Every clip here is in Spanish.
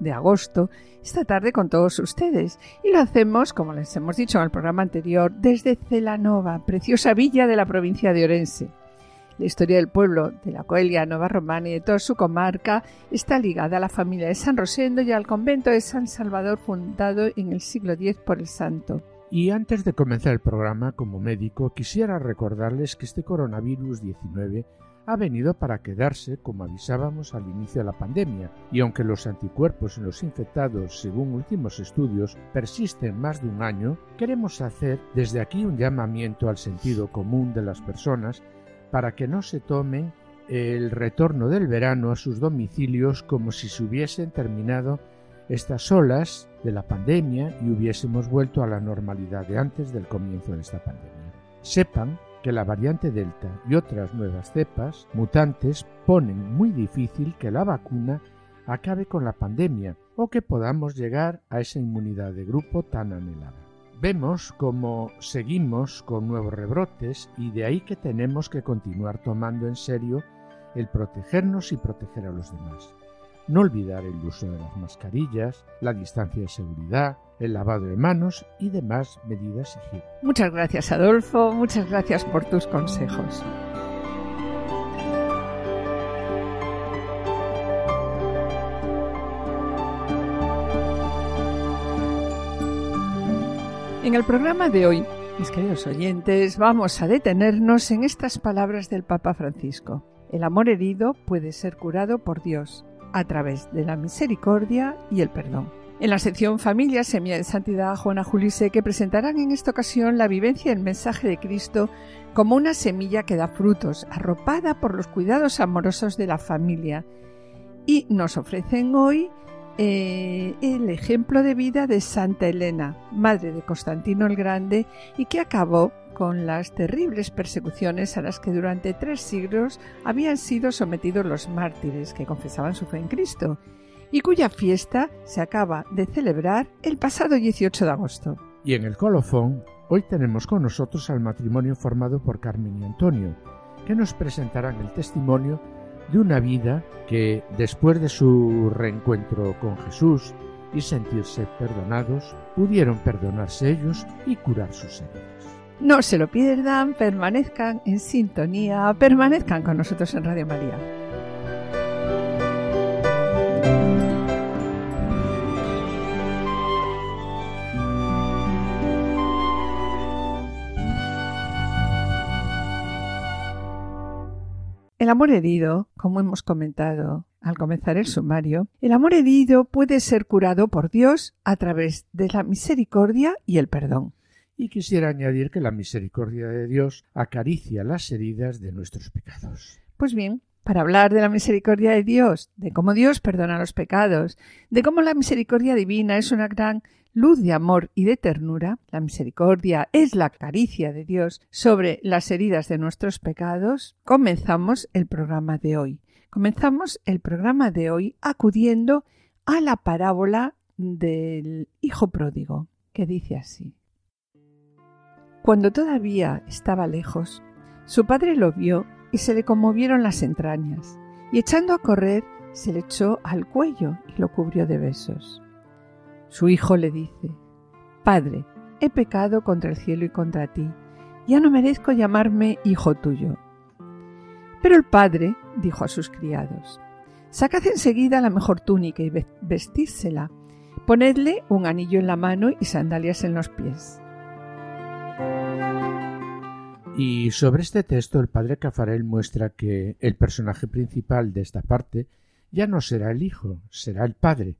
de agosto esta tarde con todos ustedes y lo hacemos, como les hemos dicho en el programa anterior, desde Celanova, preciosa villa de la provincia de Orense. La historia del pueblo de la Coelia Nova Romana y de toda su comarca está ligada a la familia de San Rosendo y al convento de San Salvador fundado en el siglo X por el santo. Y antes de comenzar el programa, como médico, quisiera recordarles que este coronavirus 19 ha venido para quedarse, como avisábamos al inicio de la pandemia, y aunque los anticuerpos en los infectados, según últimos estudios, persisten más de un año, queremos hacer desde aquí un llamamiento al sentido común de las personas para que no se tomen el retorno del verano a sus domicilios como si se hubiesen terminado estas olas de la pandemia y hubiésemos vuelto a la normalidad de antes del comienzo de esta pandemia. Sepan que la variante Delta y otras nuevas cepas mutantes ponen muy difícil que la vacuna acabe con la pandemia o que podamos llegar a esa inmunidad de grupo tan anhelada. Vemos cómo seguimos con nuevos rebrotes y de ahí que tenemos que continuar tomando en serio el protegernos y proteger a los demás. No olvidar el uso de las mascarillas, la distancia de seguridad, el lavado de manos y demás medidas higiénicas. Muchas gracias Adolfo, muchas gracias por tus consejos. En el programa de hoy, mis queridos oyentes, vamos a detenernos en estas palabras del Papa Francisco. El amor herido puede ser curado por Dios a través de la misericordia y el perdón. En la sección Familia, Semilla de Santidad, Juana Julise, que presentarán en esta ocasión la vivencia del mensaje de Cristo como una semilla que da frutos, arropada por los cuidados amorosos de la familia. Y nos ofrecen hoy eh, el ejemplo de vida de Santa Elena, madre de Constantino el Grande, y que acabó con las terribles persecuciones a las que durante tres siglos habían sido sometidos los mártires que confesaban su fe en Cristo, y cuya fiesta se acaba de celebrar el pasado 18 de agosto. Y en el colofón, hoy tenemos con nosotros al matrimonio formado por Carmen y Antonio, que nos presentarán el testimonio de una vida que, después de su reencuentro con Jesús y sentirse perdonados, pudieron perdonarse ellos y curar sus heridas. No se lo pierdan, permanezcan en sintonía, permanezcan con nosotros en Radio María. El amor herido, como hemos comentado al comenzar el sumario, el amor herido puede ser curado por Dios a través de la misericordia y el perdón. Y quisiera añadir que la misericordia de Dios acaricia las heridas de nuestros pecados. Pues bien, para hablar de la misericordia de Dios, de cómo Dios perdona los pecados, de cómo la misericordia divina es una gran luz de amor y de ternura, la misericordia es la caricia de Dios sobre las heridas de nuestros pecados, comenzamos el programa de hoy. Comenzamos el programa de hoy acudiendo a la parábola del Hijo pródigo, que dice así. Cuando todavía estaba lejos, su padre lo vio y se le conmovieron las entrañas, y echando a correr, se le echó al cuello y lo cubrió de besos. Su hijo le dice, Padre, he pecado contra el cielo y contra ti, ya no merezco llamarme hijo tuyo. Pero el padre dijo a sus criados, Sacad enseguida la mejor túnica y vestírsela, ponedle un anillo en la mano y sandalias en los pies. Y sobre este texto el padre Cafarel muestra que el personaje principal de esta parte ya no será el hijo, será el padre.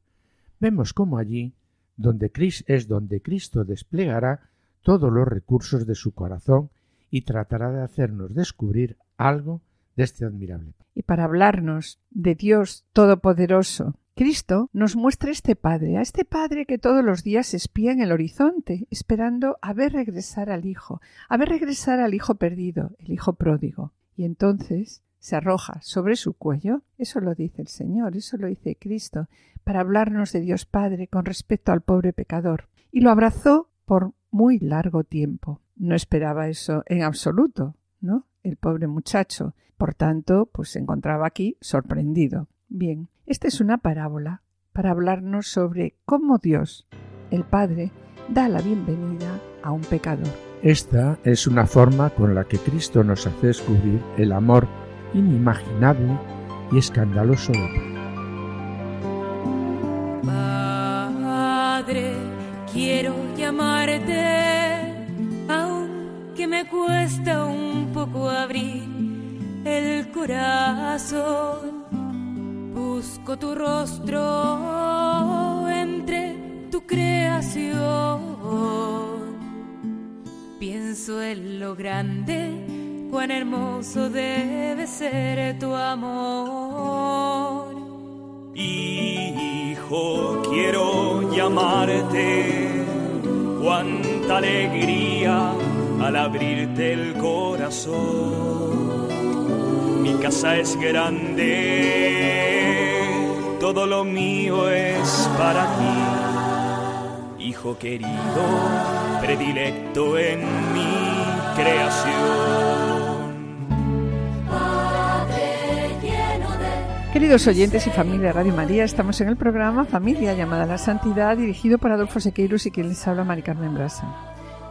Vemos cómo allí donde es donde Cristo desplegará todos los recursos de su corazón y tratará de hacernos descubrir algo de este admirable. Y para hablarnos de Dios Todopoderoso Cristo nos muestra este Padre, a este Padre que todos los días espía en el horizonte, esperando a ver regresar al Hijo, a ver regresar al Hijo perdido, el Hijo pródigo. Y entonces se arroja sobre su cuello, eso lo dice el Señor, eso lo dice Cristo, para hablarnos de Dios Padre con respecto al pobre pecador. Y lo abrazó por muy largo tiempo. No esperaba eso en absoluto, ¿no? El pobre muchacho. Por tanto, pues se encontraba aquí sorprendido. Bien, esta es una parábola para hablarnos sobre cómo Dios, el Padre, da la bienvenida a un pecador. Esta es una forma con la que Cristo nos hace descubrir el amor inimaginable y escandaloso Padre, quiero llamarte, aunque me cuesta un poco abrir el corazón. Busco tu rostro entre tu creación. Pienso en lo grande, cuán hermoso debe ser tu amor. Hijo, quiero llamarte, cuánta alegría al abrirte el corazón. Mi casa es grande, todo lo mío es para ti. Hijo querido, predilecto en mi creación. Queridos oyentes y familia Radio María, estamos en el programa Familia llamada a la Santidad, dirigido por Adolfo Sequeiros y quien les habla Mari Carmen Brasa.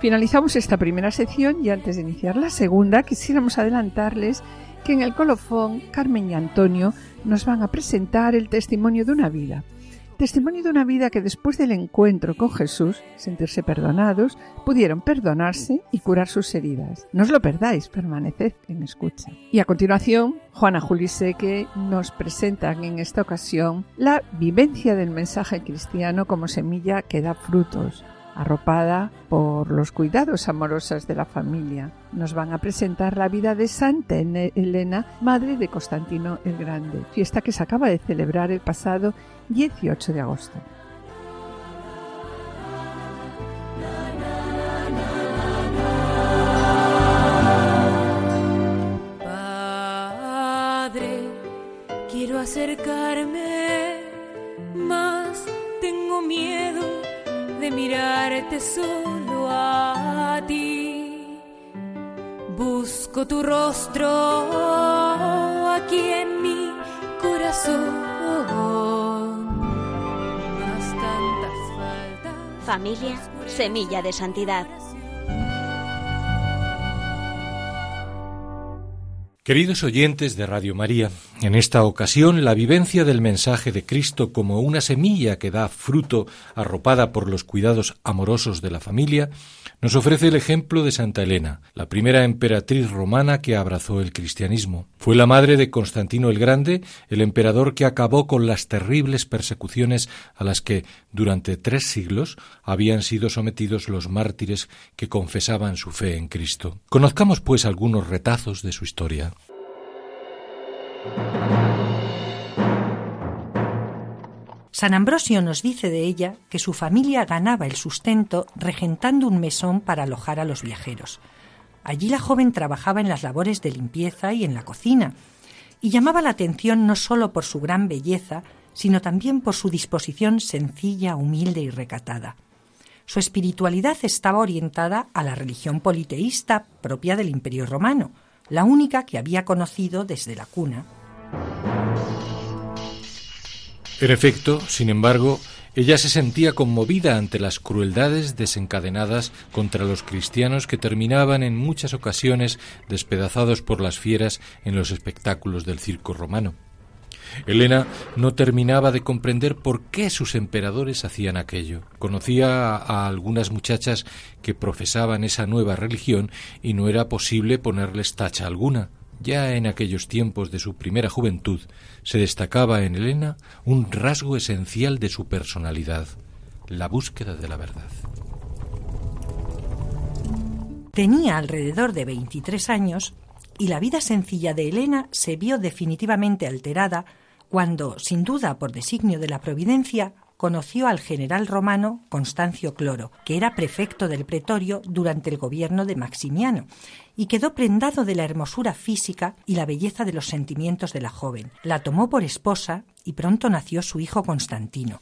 Finalizamos esta primera sección y antes de iniciar la segunda, quisiéramos adelantarles que en el colofón Carmen y Antonio nos van a presentar el testimonio de una vida. Testimonio de una vida que después del encuentro con Jesús, sentirse perdonados, pudieron perdonarse y curar sus heridas. No os lo perdáis, permaneced en escucha. Y a continuación, Juana Juliseque nos presentan en esta ocasión la vivencia del mensaje cristiano como semilla que da frutos, arropada por los cuidados amorosos de la familia. Nos van a presentar la vida de Santa Elena, madre de Constantino el Grande, fiesta que se acaba de celebrar el pasado 18 de agosto. Padre, quiero acercarme, mas tengo miedo de mirarte solo a ti. Busco tu rostro aquí en mi corazón. Familia, semilla de santidad. Queridos oyentes de Radio María, en esta ocasión la vivencia del mensaje de Cristo como una semilla que da fruto arropada por los cuidados amorosos de la familia nos ofrece el ejemplo de Santa Elena, la primera emperatriz romana que abrazó el cristianismo. Fue la madre de Constantino el Grande, el emperador que acabó con las terribles persecuciones a las que durante tres siglos habían sido sometidos los mártires que confesaban su fe en Cristo. Conozcamos pues algunos retazos de su historia. San Ambrosio nos dice de ella que su familia ganaba el sustento regentando un mesón para alojar a los viajeros. Allí la joven trabajaba en las labores de limpieza y en la cocina, y llamaba la atención no solo por su gran belleza, sino también por su disposición sencilla, humilde y recatada. Su espiritualidad estaba orientada a la religión politeísta propia del Imperio romano, la única que había conocido desde la cuna. En efecto, sin embargo, ella se sentía conmovida ante las crueldades desencadenadas contra los cristianos que terminaban en muchas ocasiones despedazados por las fieras en los espectáculos del circo romano. Elena no terminaba de comprender por qué sus emperadores hacían aquello. Conocía a algunas muchachas que profesaban esa nueva religión y no era posible ponerles tacha alguna. Ya en aquellos tiempos de su primera juventud se destacaba en Elena un rasgo esencial de su personalidad, la búsqueda de la verdad. Tenía alrededor de 23 años y la vida sencilla de Elena se vio definitivamente alterada cuando, sin duda por designio de la providencia, conoció al general romano Constancio Cloro, que era prefecto del pretorio durante el gobierno de Maximiano, y quedó prendado de la hermosura física y la belleza de los sentimientos de la joven. La tomó por esposa y pronto nació su hijo Constantino.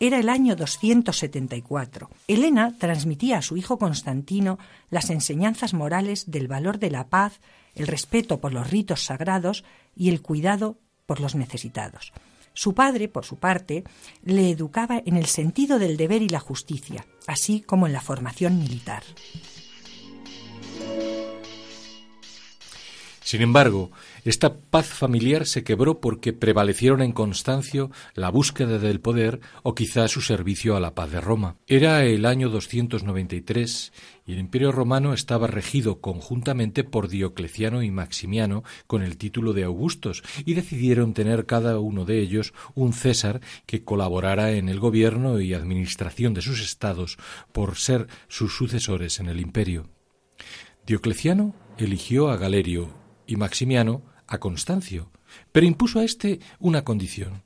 Era el año 274. Helena transmitía a su hijo Constantino las enseñanzas morales del valor de la paz, el respeto por los ritos sagrados y el cuidado por los necesitados. Su padre, por su parte, le educaba en el sentido del deber y la justicia, así como en la formación militar. Sin embargo, esta paz familiar se quebró porque prevalecieron en Constancio la búsqueda del poder o quizá su servicio a la paz de Roma. Era el año 293 y el Imperio romano estaba regido conjuntamente por Diocleciano y Maximiano con el título de Augustos y decidieron tener cada uno de ellos un César que colaborara en el gobierno y administración de sus estados por ser sus sucesores en el imperio. Diocleciano eligió a Galerio, y Maximiano a Constancio, pero impuso a éste una condición.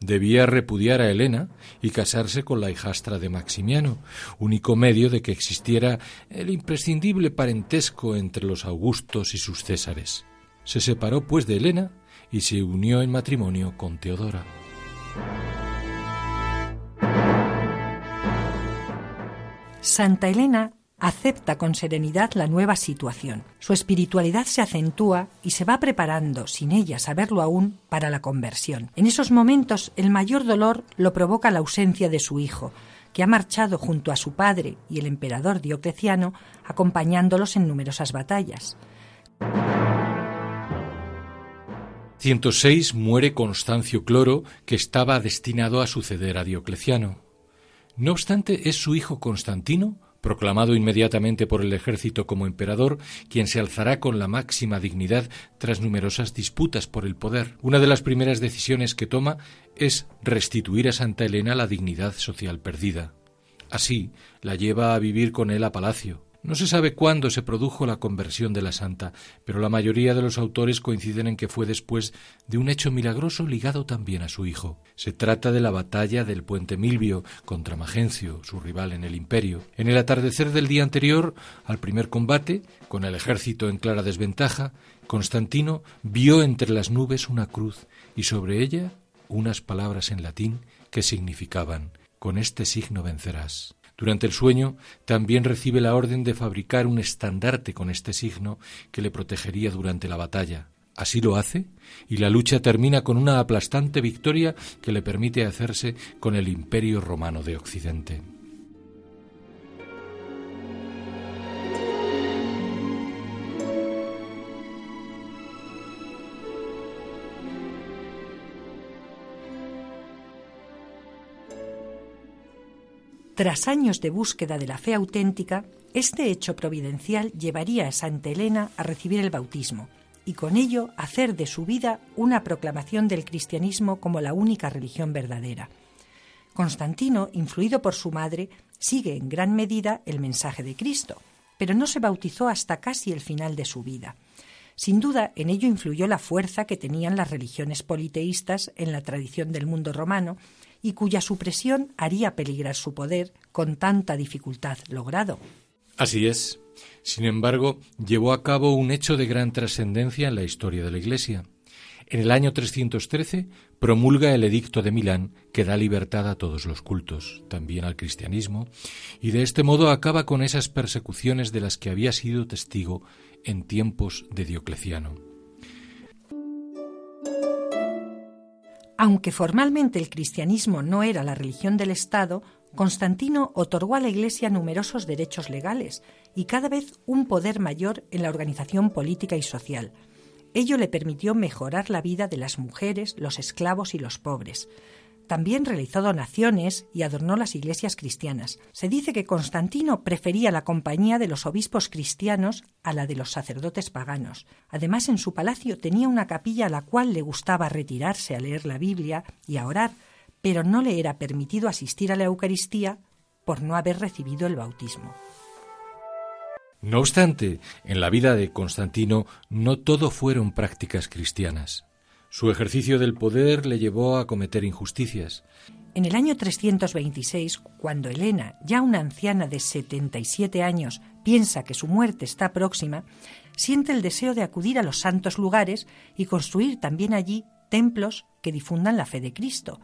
Debía repudiar a Helena y casarse con la hijastra de Maximiano, único medio de que existiera el imprescindible parentesco entre los Augustos y sus Césares. Se separó pues de Helena y se unió en matrimonio con Teodora. Santa Elena acepta con serenidad la nueva situación. Su espiritualidad se acentúa y se va preparando, sin ella saberlo aún, para la conversión. En esos momentos el mayor dolor lo provoca la ausencia de su hijo, que ha marchado junto a su padre y el emperador Diocleciano, acompañándolos en numerosas batallas. 106 muere Constancio Cloro, que estaba destinado a suceder a Diocleciano. No obstante, es su hijo Constantino proclamado inmediatamente por el ejército como emperador, quien se alzará con la máxima dignidad tras numerosas disputas por el poder. Una de las primeras decisiones que toma es restituir a Santa Elena la dignidad social perdida. Así, la lleva a vivir con él a palacio. No se sabe cuándo se produjo la conversión de la santa, pero la mayoría de los autores coinciden en que fue después de un hecho milagroso ligado también a su hijo. Se trata de la batalla del puente Milvio contra Magencio, su rival en el imperio. En el atardecer del día anterior al primer combate, con el ejército en clara desventaja, Constantino vio entre las nubes una cruz y sobre ella unas palabras en latín que significaban Con este signo vencerás. Durante el sueño también recibe la orden de fabricar un estandarte con este signo que le protegería durante la batalla. Así lo hace y la lucha termina con una aplastante victoria que le permite hacerse con el imperio romano de Occidente. Tras años de búsqueda de la fe auténtica, este hecho providencial llevaría a Santa Elena a recibir el bautismo y con ello hacer de su vida una proclamación del cristianismo como la única religión verdadera. Constantino, influido por su madre, sigue en gran medida el mensaje de Cristo, pero no se bautizó hasta casi el final de su vida. Sin duda, en ello influyó la fuerza que tenían las religiones politeístas en la tradición del mundo romano y cuya supresión haría peligrar su poder con tanta dificultad logrado. Así es. Sin embargo, llevó a cabo un hecho de gran trascendencia en la historia de la Iglesia. En el año 313 promulga el Edicto de Milán que da libertad a todos los cultos, también al cristianismo, y de este modo acaba con esas persecuciones de las que había sido testigo en tiempos de Diocleciano. Aunque formalmente el cristianismo no era la religión del Estado, Constantino otorgó a la Iglesia numerosos derechos legales y cada vez un poder mayor en la organización política y social. Ello le permitió mejorar la vida de las mujeres, los esclavos y los pobres. También realizó donaciones y adornó las iglesias cristianas. Se dice que Constantino prefería la compañía de los obispos cristianos a la de los sacerdotes paganos. Además, en su palacio tenía una capilla a la cual le gustaba retirarse a leer la Biblia y a orar, pero no le era permitido asistir a la Eucaristía por no haber recibido el bautismo. No obstante, en la vida de Constantino no todo fueron prácticas cristianas. Su ejercicio del poder le llevó a cometer injusticias. En el año 326, cuando Elena, ya una anciana de 77 años, piensa que su muerte está próxima, siente el deseo de acudir a los santos lugares y construir también allí templos que difundan la fe de Cristo.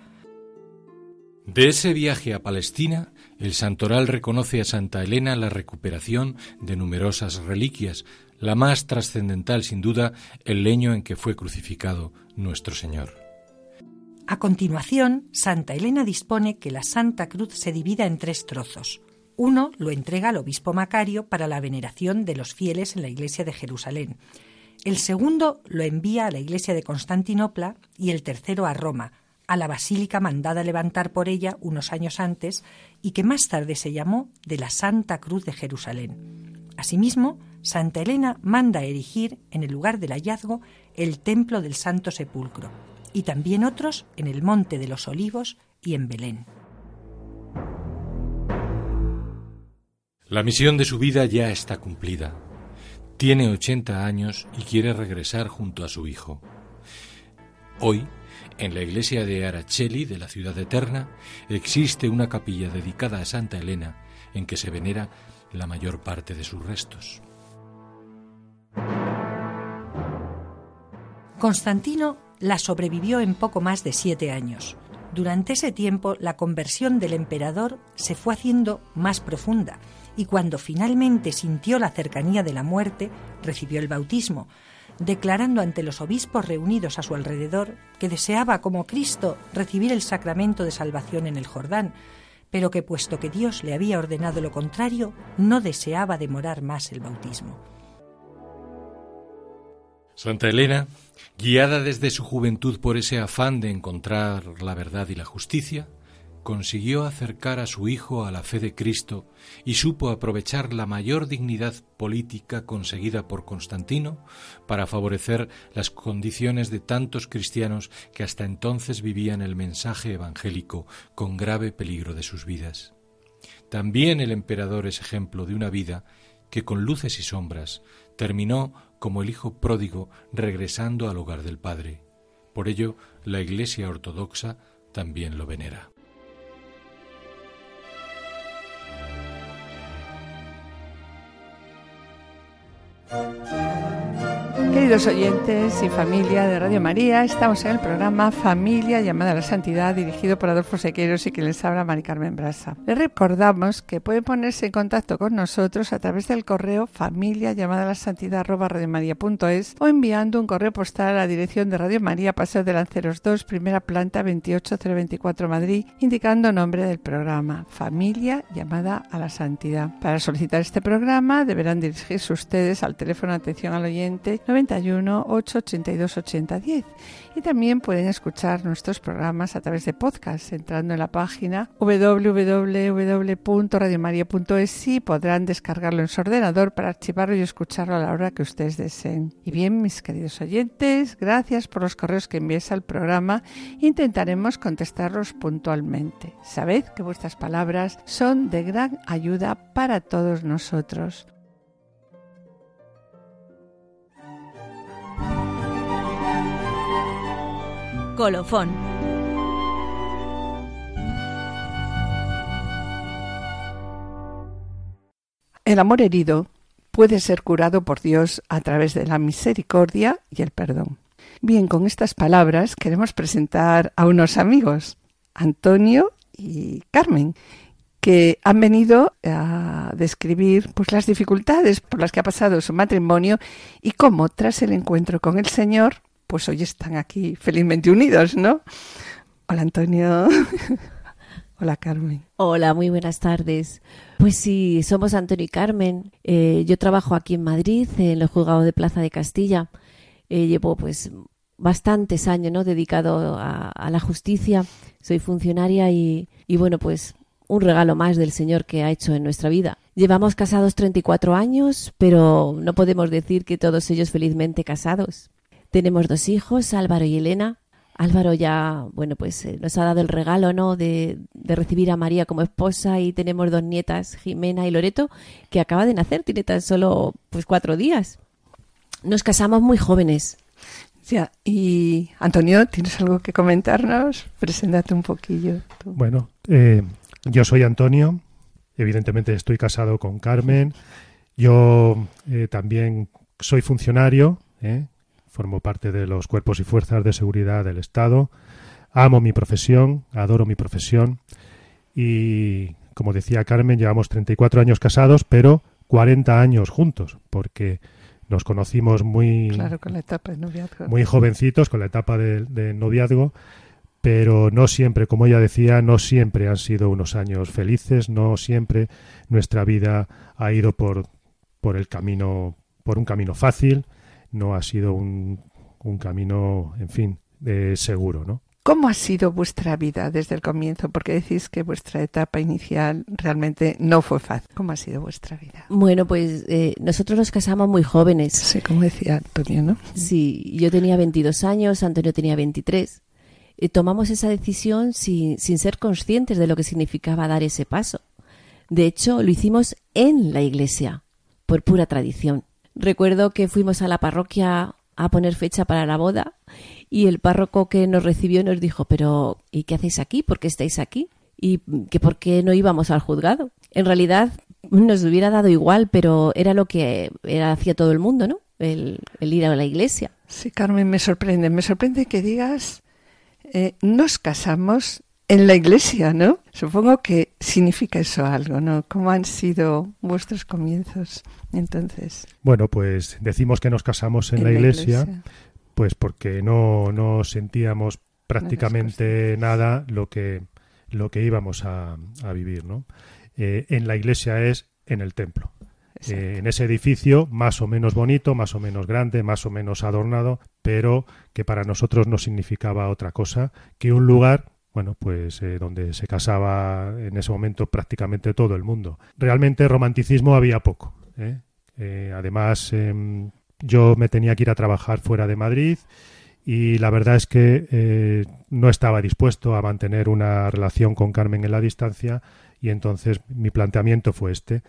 De ese viaje a Palestina, el santoral reconoce a Santa Elena la recuperación de numerosas reliquias, la más trascendental sin duda el leño en que fue crucificado nuestro Señor. A continuación, Santa Elena dispone que la Santa Cruz se divida en tres trozos. Uno lo entrega al obispo Macario para la veneración de los fieles en la iglesia de Jerusalén. El segundo lo envía a la iglesia de Constantinopla y el tercero a Roma, a la basílica mandada levantar por ella unos años antes y que más tarde se llamó de la Santa Cruz de Jerusalén. Asimismo, Santa Elena manda erigir en el lugar del hallazgo el templo del Santo Sepulcro y también otros en el Monte de los Olivos y en Belén. La misión de su vida ya está cumplida. Tiene 80 años y quiere regresar junto a su hijo. Hoy, en la iglesia de Araceli de la ciudad eterna, existe una capilla dedicada a Santa Elena en que se venera la mayor parte de sus restos. Constantino la sobrevivió en poco más de siete años. Durante ese tiempo la conversión del emperador se fue haciendo más profunda y cuando finalmente sintió la cercanía de la muerte, recibió el bautismo, declarando ante los obispos reunidos a su alrededor que deseaba, como Cristo, recibir el sacramento de salvación en el Jordán, pero que puesto que Dios le había ordenado lo contrario, no deseaba demorar más el bautismo. Santa Elena, guiada desde su juventud por ese afán de encontrar la verdad y la justicia, consiguió acercar a su hijo a la fe de Cristo y supo aprovechar la mayor dignidad política conseguida por Constantino para favorecer las condiciones de tantos cristianos que hasta entonces vivían el mensaje evangélico con grave peligro de sus vidas. También el emperador es ejemplo de una vida que con luces y sombras terminó como el hijo pródigo regresando al hogar del Padre. Por ello, la Iglesia ortodoxa también lo venera. Música Queridos oyentes y familia de Radio María, estamos en el programa Familia llamada a la Santidad, dirigido por Adolfo Sequeiros y que les habla Mari Carmen Brasa. Les recordamos que pueden ponerse en contacto con nosotros a través del correo familia llamada a la santidad radiomaria.es o enviando un correo postal a la dirección de Radio María, Paseo de Lanceros 2, primera planta 28024 Madrid, indicando nombre del programa Familia llamada a la Santidad. Para solicitar este programa deberán dirigirse ustedes al teléfono atención al oyente 91 882 8010 y también pueden escuchar nuestros programas a través de podcast entrando en la página www.radiomaria.es y podrán descargarlo en su ordenador para archivarlo y escucharlo a la hora que ustedes deseen. Y bien, mis queridos oyentes, gracias por los correos que envíes al programa. Intentaremos contestarlos puntualmente. Sabed que vuestras palabras son de gran ayuda para todos nosotros. Colofón. El amor herido puede ser curado por Dios a través de la misericordia y el perdón. Bien, con estas palabras queremos presentar a unos amigos, Antonio y Carmen, que han venido a describir pues, las dificultades por las que ha pasado su matrimonio y cómo tras el encuentro con el Señor pues hoy están aquí felizmente unidos, ¿no? Hola Antonio. Hola Carmen. Hola, muy buenas tardes. Pues sí, somos Antonio y Carmen. Eh, yo trabajo aquí en Madrid, en el juzgado de Plaza de Castilla. Eh, llevo pues bastantes años ¿no? dedicado a, la justicia. Soy funcionaria y, y bueno, pues un regalo más del Señor que ha hecho en nuestra vida. Llevamos casados 34 años, pero no podemos decir que todos ellos felizmente casados. Tenemos dos hijos, Álvaro y Elena. Álvaro ya, bueno, pues eh, nos ha dado el regalo, ¿no? De, de, recibir a María como esposa y tenemos dos nietas, Jimena y Loreto, que acaba de nacer, tiene tan solo pues cuatro días. Nos casamos muy jóvenes. Ya, y Antonio, ¿tienes algo que comentarnos? Preséntate un poquillo. tú. Bueno, eh, yo soy Antonio, evidentemente estoy casado con Carmen, yo eh, también soy funcionario, ¿eh? Formo parte de los cuerpos y fuerzas de seguridad del Estado, amo mi profesión, adoro mi profesión y, como decía Carmen, llevamos 34 años casados, pero 40 años juntos, porque nos conocimos muy, Claro, con la etapa de noviazgo. muy jovencitos con la etapa de, de noviazgo, pero no siempre, como ella decía, no siempre han sido unos años felices, no siempre nuestra vida ha ido por, por el camino, por un camino fácil, no ha sido un, un camino, en fin, eh, seguro, ¿no? ¿Cómo ha sido vuestra vida desde el comienzo? Porque decís que vuestra etapa inicial realmente no fue fácil. ¿Cómo ha sido vuestra vida? Bueno, pues eh, nosotros nos casamos muy jóvenes. Sí, como decía Antonio, ¿no? Sí, yo tenía 22 años, Antonio tenía 23. Y tomamos esa decisión sin, sin ser conscientes de lo que significaba dar ese paso. De hecho, lo hicimos en la iglesia, por pura tradición. Recuerdo que fuimos a la parroquia a poner fecha para la boda y el párroco que nos recibió nos dijo, pero ¿y qué hacéis aquí? ¿Por qué estáis aquí? Y que por qué no íbamos al juzgado. En realidad nos hubiera dado igual, pero era lo que era, hacía todo el mundo, ¿no? El, ir a la iglesia. Sí, Carmen, me sorprende. Me sorprende que digas, eh, nos casamos en la iglesia, ¿no? Supongo que significa eso algo, ¿no? ¿Cómo han sido vuestros comienzos entonces? Bueno, pues decimos que nos casamos en, la, iglesia, pues porque no, no sentíamos prácticamente nada lo que, lo que íbamos a, a vivir, ¿no? Eh, en la iglesia es en el templo. Eh, en ese edificio más o menos bonito, más o menos grande, más o menos adornado, pero que para nosotros no significaba otra cosa que un lugar bueno, pues eh, donde se casaba en ese momento prácticamente todo el mundo. Realmente romanticismo había poco. ¿eh? Eh, además, em, yo me tenía que ir a trabajar fuera de Madrid y la verdad es que eh, no estaba dispuesto a mantener una relación con Carmen en la distancia y entonces mi planteamiento fue este.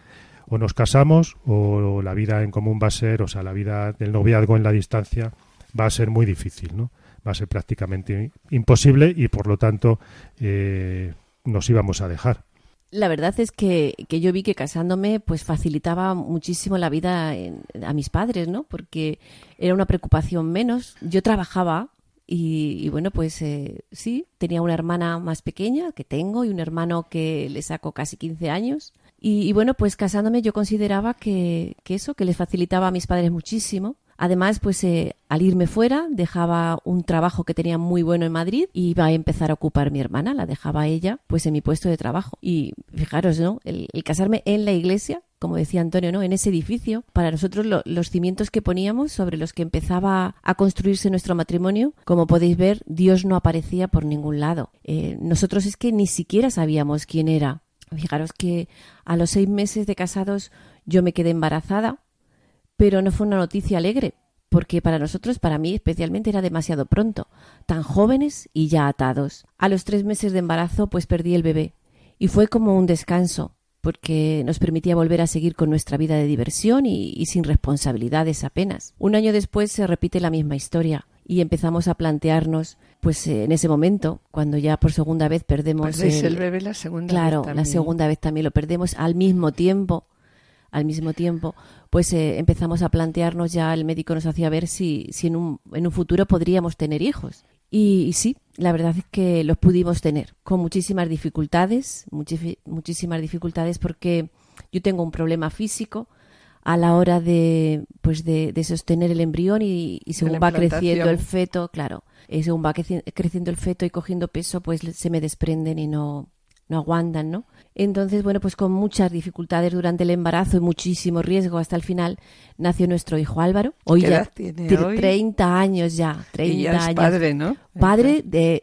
O nos casamos o la vida en común va a ser, o sea, la vida del noviazgo en la distancia va a ser muy difícil, ¿no? Va a ser prácticamente imposible y por lo tanto eh, nos íbamos a dejar. La verdad es que, que yo vi que casándome pues facilitaba muchísimo la vida a mis padres, ¿no? Porque era una preocupación menos. Yo trabajaba y, bueno, pues eh, sí, tenía una hermana más pequeña que tengo y un hermano que le saco casi 15 años. Y, y bueno, pues casándome yo consideraba que, que eso, que les facilitaba a mis padres muchísimo. Además, pues eh, al irme fuera dejaba un trabajo que tenía muy bueno en Madrid y iba a empezar a ocupar mi hermana, la dejaba ella pues en mi puesto de trabajo. Y fijaros, ¿no? El, casarme en la iglesia, como decía Antonio, ¿no? En ese edificio, para nosotros lo- los cimientos que poníamos sobre los que empezaba a construirse nuestro matrimonio, como podéis ver, Dios no aparecía por ningún lado. Eh, nosotros es que ni siquiera sabíamos quién era. Fijaros que a los seis meses de casados yo me quedé embarazada pero no fue una noticia alegre, porque para nosotros, para mí especialmente, era demasiado pronto, tan jóvenes y ya atados. A los tres meses de embarazo, pues perdí el bebé, y fue como un descanso, porque nos permitía volver a seguir con nuestra vida de diversión y, y sin responsabilidades apenas. Un año después se repite la misma historia. Y empezamos a plantearnos, pues en ese momento, cuando ya por segunda vez perdemos Perdéis el bebé la segunda vez Claro, la también. segunda vez también lo perdemos al mismo tiempo. Al mismo tiempo, pues eh, empezamos a plantearnos ya, el médico nos hacía ver si, si en, un, en un futuro podríamos tener hijos. Y, y sí, la verdad es que los pudimos tener, con muchísimas dificultades, muchísimas dificultades porque yo tengo un problema físico a la hora de pues de, de sostener el embrión y, y según va creciendo el feto, claro, eh, según va creci- creciendo el feto y cogiendo peso, pues se me desprenden y no, no aguantan, ¿no? Entonces, bueno, pues con muchas dificultades durante el embarazo y muchísimo riesgo hasta el final, nació nuestro hijo Álvaro. Hoy ¿Qué ya edad tiene tre- hoy? 30 años ya, 30 Y ya es años. padre, ¿no? Padre de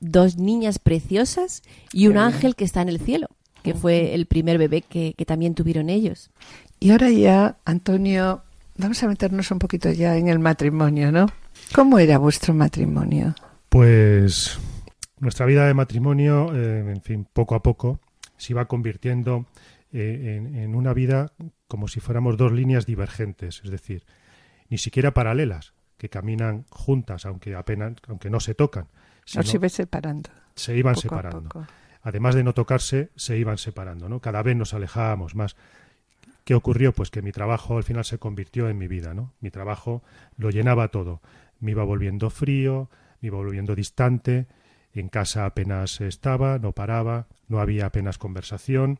dos niñas preciosas y Qué un bien. ángel que está en el cielo, que fue el primer bebé que, que también tuvieron ellos. Y ahora ya, Antonio, vamos a meternos un poquito ya en el matrimonio, ¿no? ¿Cómo era vuestro matrimonio? Pues nuestra vida de matrimonio, eh, en fin, poco a poco se iba convirtiendo eh, en, en una vida como si fuéramos dos líneas divergentes, es decir, ni siquiera paralelas, que caminan juntas, aunque apenas, aunque no se tocan. No se iban separando. Se iban separando. Además de no tocarse, se iban separando, ¿no? Cada vez nos alejábamos más. ¿Qué ocurrió? Pues que mi trabajo al final se convirtió en mi vida, ¿no? Mi trabajo lo llenaba todo. Me iba volviendo frío, me iba volviendo distante, en casa apenas estaba, no paraba, no había apenas conversación.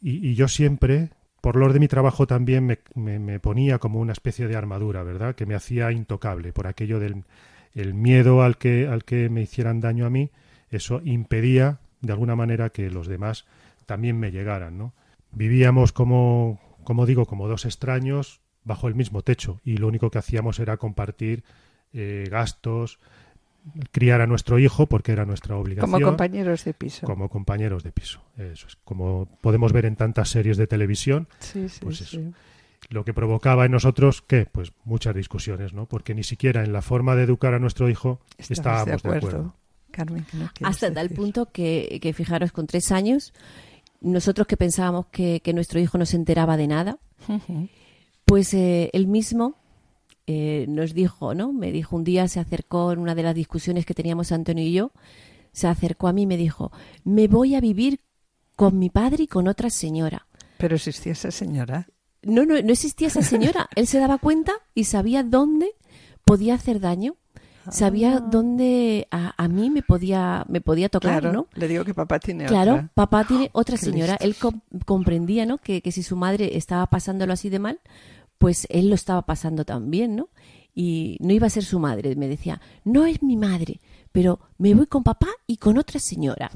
Y, yo siempre, por lo de mi trabajo también me, me, ponía como una especie de armadura, ¿verdad? Que me hacía intocable por aquello del el miedo al que, al que me hicieran daño a mí, eso impedía de alguna manera que los demás también me llegaran. Vivíamos como, como digo, como dos extraños bajo el mismo techo y lo único que hacíamos era compartir eh, gastos, criar a nuestro hijo porque era nuestra obligación. Como compañeros de piso. Como compañeros de piso. Eso es. Como podemos ver en tantas series de televisión. Sí, sí, pues sí. Lo que provocaba en nosotros, ¿qué? Pues muchas discusiones, ¿no? Porque ni siquiera en la forma de educar a nuestro hijo estábamos de acuerdo. Carmen, Hasta tal punto que, que, fijaros, con tres años, nosotros que pensábamos que, que nuestro hijo no se enteraba de nada, pues eh, él mismo eh, nos dijo, ¿no? Me dijo un día, se acercó en una de las discusiones que teníamos Antonio y yo, se acercó a mí y me dijo, me voy a vivir con mi padre y con otra señora. Pero existía esa señora. No, no, no existía esa señora. Él se daba cuenta y sabía dónde podía hacer daño sabía ah. dónde a, mí me podía me podía tocar, claro, ¿no? Le digo que papá tiene claro, otra. Claro, papá tiene otra señora. Él comprendía, ¿no? Que, que si su madre estaba pasándolo así de mal, pues él lo estaba pasando también, ¿no? Y no iba a ser su madre. Me decía, no es mi madre, pero me voy con papá y con otra señora.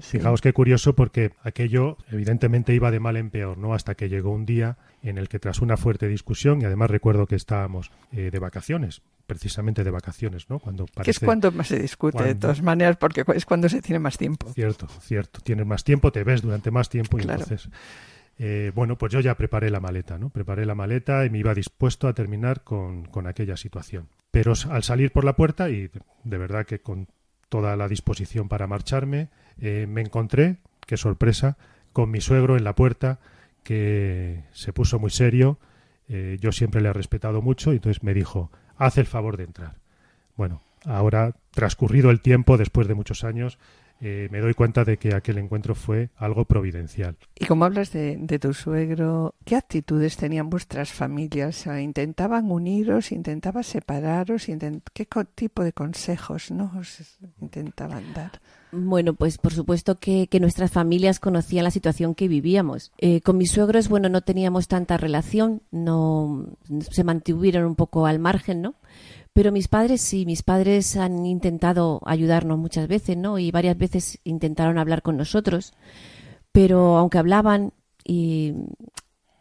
Fijaos qué curioso porque aquello evidentemente iba de mal en peor, ¿no? Hasta que llegó un día en el que tras una fuerte discusión, y además recuerdo que estábamos eh, de vacaciones, precisamente de vacaciones, ¿no? Cuando que es cuando más se discute, de todas maneras, porque es cuando se tiene más tiempo. Cierto, cierto. Tienes más tiempo, te ves durante más tiempo y entonces... Eh, bueno, pues yo ya preparé la maleta, ¿no? Preparé la maleta y me iba dispuesto a terminar con, con aquella situación. Pero al salir por la puerta, y de verdad que con toda la disposición para marcharme, eh, me encontré, qué sorpresa, con mi suegro en la puerta, que se puso muy serio. Eh, yo siempre le he respetado mucho y entonces me dijo, haz el favor de entrar. Bueno, ahora, transcurrido el tiempo, después de muchos años, eh, me doy cuenta de que aquel encuentro fue algo providencial. Y como hablas de, tu suegro, ¿qué actitudes tenían vuestras familias? ¿Intentaban uniros? ¿Intentaban separaros? ¿Qué tipo de consejos ¿no? os intentaban dar? Bueno, pues por supuesto que, nuestras familias conocían la situación que vivíamos. Eh, con mis suegros, bueno, no teníamos tanta relación, no se mantuvieron un poco al margen, ¿no? Pero mis padres sí, mis padres han intentado ayudarnos muchas veces, ¿no? Y varias veces intentaron hablar con nosotros, pero aunque hablaban y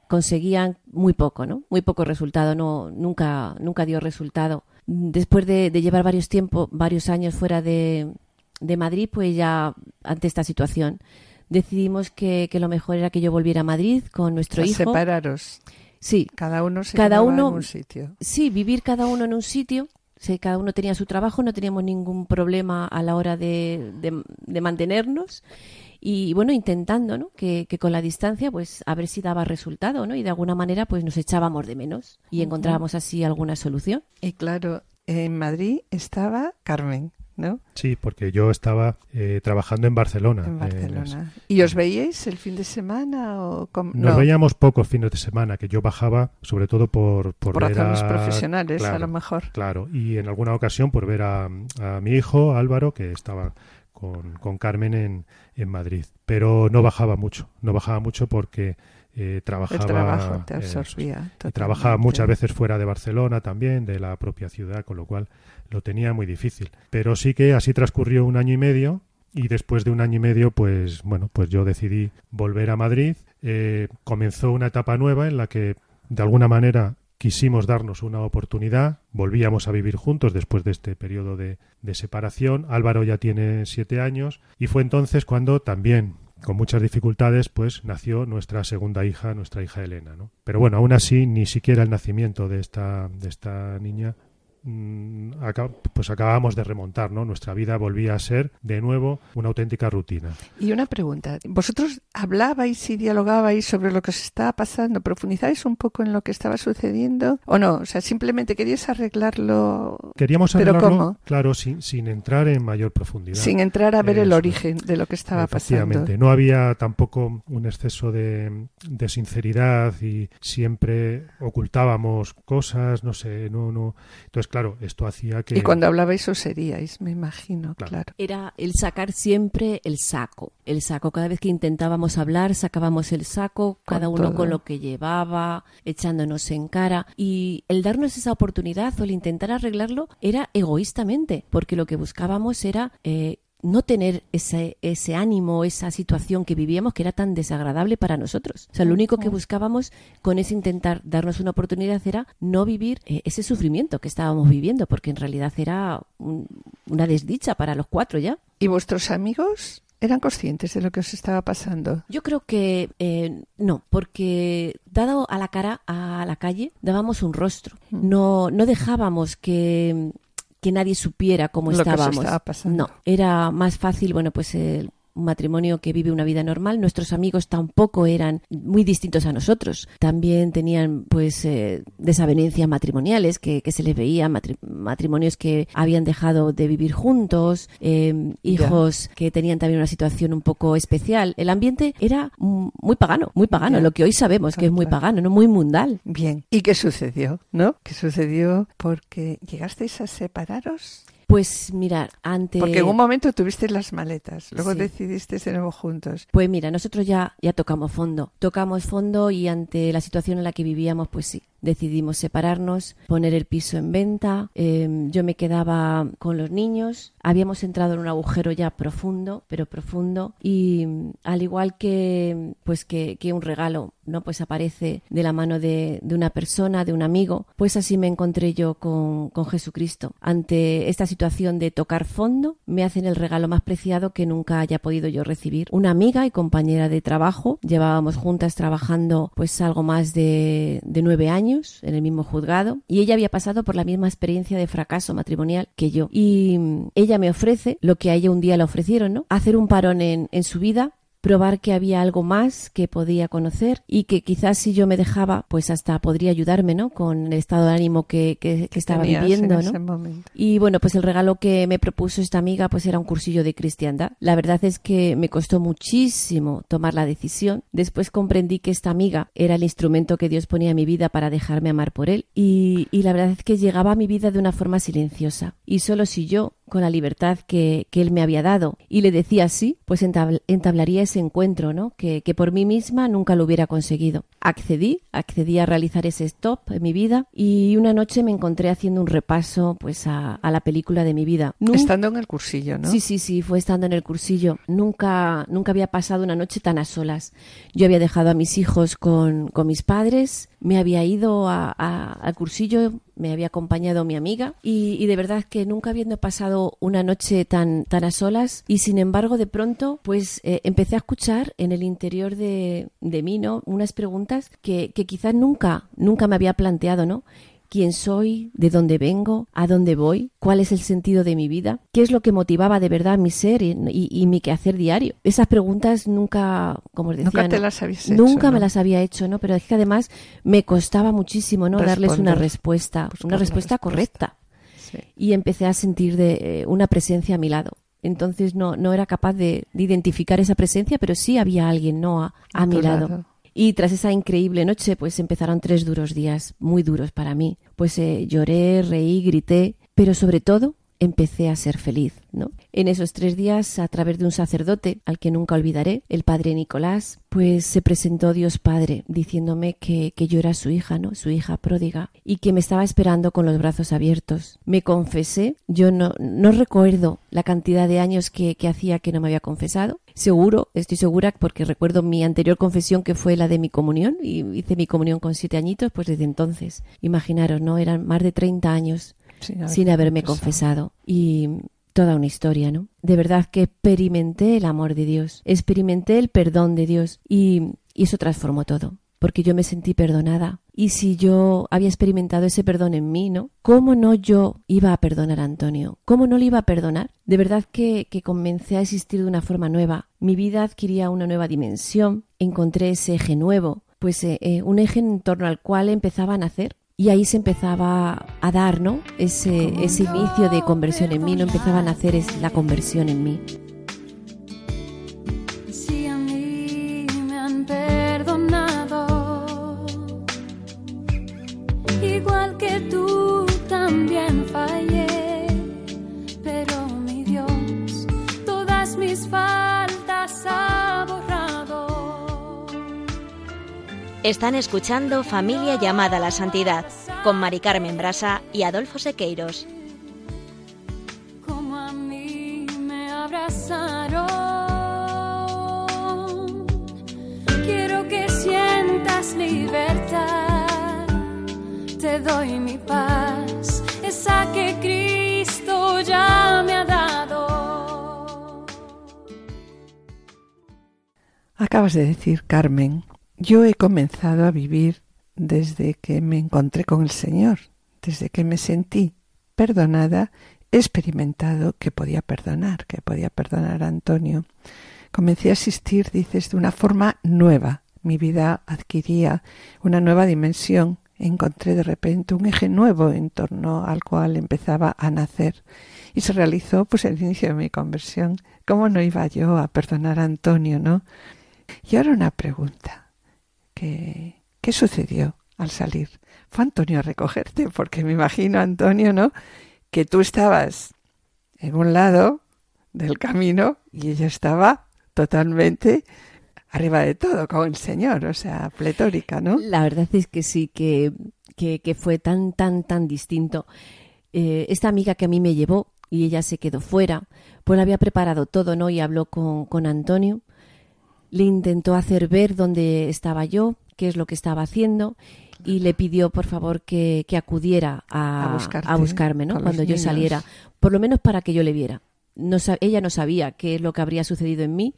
conseguían muy poco, ¿no? Muy poco resultado, no, nunca, nunca dio resultado. Después de, llevar varios tiempo, varios años fuera de, de, Madrid, pues ya ante esta situación decidimos que, que, lo mejor era que yo volviera a Madrid con nuestro hijo. Separaros. Sí. Cada uno se cada uno, en un sitio. Sí, vivir cada uno en un sitio. Sí, cada uno tenía su trabajo, no teníamos ningún problema a la hora de, de, mantenernos y bueno, intentando ¿no? que, que, con la distancia pues a ver si daba resultado ¿no? y de alguna manera pues nos echábamos de menos y encontrábamos así alguna solución. Y claro, en Madrid estaba Carmen, ¿no? Sí, porque yo estaba eh, trabajando en Barcelona. En Barcelona. ¿Y os veíais el fin de semana? O Nos veíamos pocos fines de semana, que yo bajaba sobre todo por... Por, por razones profesionales, a lo mejor. Claro, y en alguna ocasión por ver a, a mi hijo Álvaro, que estaba con, con Carmen en, en Madrid. Pero no bajaba mucho, no bajaba mucho porque eh, trabajaba, el trabajo te absorbía. trabajaba muchas veces fuera de Barcelona también, de la propia ciudad, con lo cual lo tenía muy difícil. Pero sí que así transcurrió un año y medio y después de un año y medio, pues bueno, pues yo decidí volver a Madrid. Eh, comenzó una etapa nueva en la que de alguna manera quisimos darnos una oportunidad, volvíamos a vivir juntos después de este periodo de, de, separación. Álvaro ya tiene siete años y fue entonces cuando también, con muchas dificultades, pues nació nuestra segunda hija, nuestra hija Elena. ¿no? Pero bueno, aún así, ni siquiera el nacimiento de esta, de esta niña pues acabamos de remontar, ¿no? Nuestra vida volvía a ser de nuevo una auténtica rutina. Y una pregunta, ¿vosotros hablabais y dialogabais sobre lo que os estaba pasando? ¿Profundizáis un poco en lo que estaba sucediendo o no? O sea, simplemente queríais arreglarlo. Queríamos arreglarlo, ¿Pero cómo? claro, sin, sin entrar en mayor profundidad. Sin entrar a ver el origen de lo que estaba pasando. No había tampoco un exceso de, de sinceridad y siempre ocultábamos cosas, no sé, no, no. Entonces, claro, esto hacía que. Y cuando hablabais os seríais, me imagino, claro. Era el sacar siempre el saco. El saco. Cada vez que intentábamos hablar, sacábamos el saco, cada uno con lo que llevaba, echándonos en cara. Y el darnos esa oportunidad o el intentar arreglarlo era egoístamente, porque lo que buscábamos era eh, no tener ese, ese ánimo, esa situación que vivíamos que era tan desagradable para nosotros. O sea, lo único que buscábamos con ese intentar darnos una oportunidad era no vivir eh, ese sufrimiento que estábamos viviendo, porque en realidad era una desdicha para los cuatro ya. ¿Y vuestros amigos? ¿Eran conscientes de lo que os estaba pasando? Yo creo que eh, no, porque dado a la cara, a la calle, dábamos un rostro. Mm. No, no dejábamos que que nadie supiera cómo estábamos. No, era más fácil, bueno, pues el un matrimonio que vive una vida normal. Nuestros amigos tampoco eran muy distintos a nosotros. También tenían pues eh, desavenencias matrimoniales que, se les veía, matrimonios que habían dejado de vivir juntos, em, hijos que tenían también una situación un poco especial. El ambiente era muy pagano, muy pagano, lo que hoy sabemos que es muy pagano, no muy mundal. Bien. ¿Y qué sucedió? ¿No? ¿Qué sucedió porque llegasteis a separaros? Pues mira, antes... Porque en un momento tuviste las maletas, luego decidiste de nuevo juntos. Pues mira, nosotros ya, ya tocamos fondo. Tocamos fondo y ante la situación en la que vivíamos, pues sí, decidimos separarnos, poner el piso en venta. Em, yo me quedaba con los niños. Habíamos entrado en un agujero ya profundo, pero profundo. Y al igual que, pues que, que un regalo, ¿no? Pues aparece de la mano de, de, una persona, de un amigo. Pues así me encontré yo con, con Jesucristo. Ante esta situación de tocar fondo, me hacen el regalo más preciado que nunca haya podido yo recibir. Una amiga y compañera de trabajo. Llevábamos juntas trabajando pues algo más de, de nueve años en el mismo juzgado y ella había pasado por la misma experiencia de fracaso matrimonial que yo. Y mm, ella me ofrece lo que a ella un día le ofrecieron, ¿no? Hacer un parón en, en su vida probar que había algo más que podía conocer y que quizás si yo me dejaba, pues hasta podría ayudarme, ¿no? Con el estado de ánimo que, que, estaba viviendo, ¿no? Y bueno, pues el regalo que me propuso esta amiga, pues era un cursillo de cristiandad. La verdad es que me costó muchísimo tomar la decisión. Después comprendí que esta amiga era el instrumento que Dios ponía en mi vida para dejarme amar por él y, y la verdad es que llegaba a mi vida de una forma silenciosa. Y solo si yo con la libertad que, que, él me había dado y le decía sí, pues entablaría ese encuentro, ¿no? Que, que, por mí misma nunca lo hubiera conseguido. Accedí, accedí a realizar ese stop en mi vida y una noche me encontré haciendo un repaso pues a, a la película de mi vida. estando en el cursillo, ¿no? Sí, sí, sí, fue estando en el cursillo. Nunca, nunca había pasado una noche tan a solas. Yo había dejado a mis hijos con, con mis padres, me había ido a, al cursillo, me había acompañado mi amiga y, de verdad que nunca habiendo pasado una noche tan, tan a solas y sin embargo de pronto pues eh, empecé a escuchar en el interior de, de mí, ¿no? Unas preguntas que, que quizás nunca, nunca me había planteado, ¿no? Quién soy, de dónde vengo, a dónde voy, cuál es el sentido de mi vida, qué es lo que motivaba de verdad mi ser y, mi quehacer diario. Esas preguntas nunca, como os decía, nunca te las habías hecho, nunca me las había hecho, ¿no? Pero es que además me costaba muchísimo, ¿no? Darles una respuesta, pues una respuesta, correcta. Y empecé a sentir de, eh, una presencia a mi lado. Entonces no, no era capaz de, identificar esa presencia, pero sí había alguien, ¿no? A, mi lado. Y tras esa increíble noche, pues empezaron tres duros días, muy duros para mí. Pues eh, lloré, reí, grité, pero sobre todo empecé a ser feliz, ¿no? En esos tres días, a través de un sacerdote al que nunca olvidaré, el padre Nicolás, pues se presentó Dios Padre diciéndome que, que, yo era su hija, ¿no? Su hija pródiga y que me estaba esperando con los brazos abiertos. Me confesé, yo no, no recuerdo la cantidad de años que, que hacía que no me había confesado. Seguro, estoy segura, porque recuerdo mi anterior confesión que fue la de mi comunión y hice mi comunión con siete añitos, pues desde entonces. Imaginaros, ¿no? Eran más de 30 años sin, haberme confesado. Y toda una historia, ¿no? De verdad que experimenté el amor de Dios, experimenté el perdón de Dios y, y eso transformó todo porque yo me sentí perdonada. Y si yo había experimentado ese perdón en mí, ¿no? ¿Cómo no yo iba a perdonar a Antonio? ¿Cómo no le iba a perdonar? De verdad que, que comencé a existir de una forma nueva. Mi vida adquiría una nueva dimensión, encontré ese eje nuevo, pues eh, eh, un eje en torno al cual empezaba a nacer y ahí se empezaba a dar, ¿no? Ese, ese inicio de conversión en mí, no empezaba a nacer es la conversión en mí. Están escuchando Familia llamada a la Santidad con Mari Carmen Brasa y Adolfo Sequeiros. como a mí me abrazaron. Quiero que sientas libertad, te doy mi paz, esa que Cristo ya me ha dado. Acabas de decir, Carmen, yo he comenzado a vivir desde que me encontré con el Señor, desde que me sentí perdonada, he experimentado que podía perdonar, que podía perdonar a Antonio. Comencé a asistir, dices, de una forma nueva. Mi vida adquiría una nueva dimensión. Encontré de repente un eje nuevo en torno al cual empezaba a nacer. Y se realizó pues el inicio de mi conversión. ¿Cómo no iba yo a perdonar a Antonio, no? Y ahora una pregunta. ¿Qué, qué sucedió al salir? ¿Fue Antonio a recogerte? Porque me imagino, Antonio, ¿no? Que tú estabas en un lado del camino y ella estaba totalmente arriba de todo, con el Señor, o sea, pletórica, ¿no? La verdad es que sí, que, que, que fue tan, tan, tan distinto. Eh, esta amiga que a mí me llevó y ella se quedó fuera, pues había preparado todo, ¿no? Y habló con, con Antonio, le intentó hacer ver dónde estaba yo, qué es lo que estaba haciendo y le pidió por favor que, que acudiera a, A buscarte, a buscarme, ¿no? Cuando yo niños. saliera, por lo menos para que yo le viera. No, ella no sabía qué es lo que habría sucedido en mí,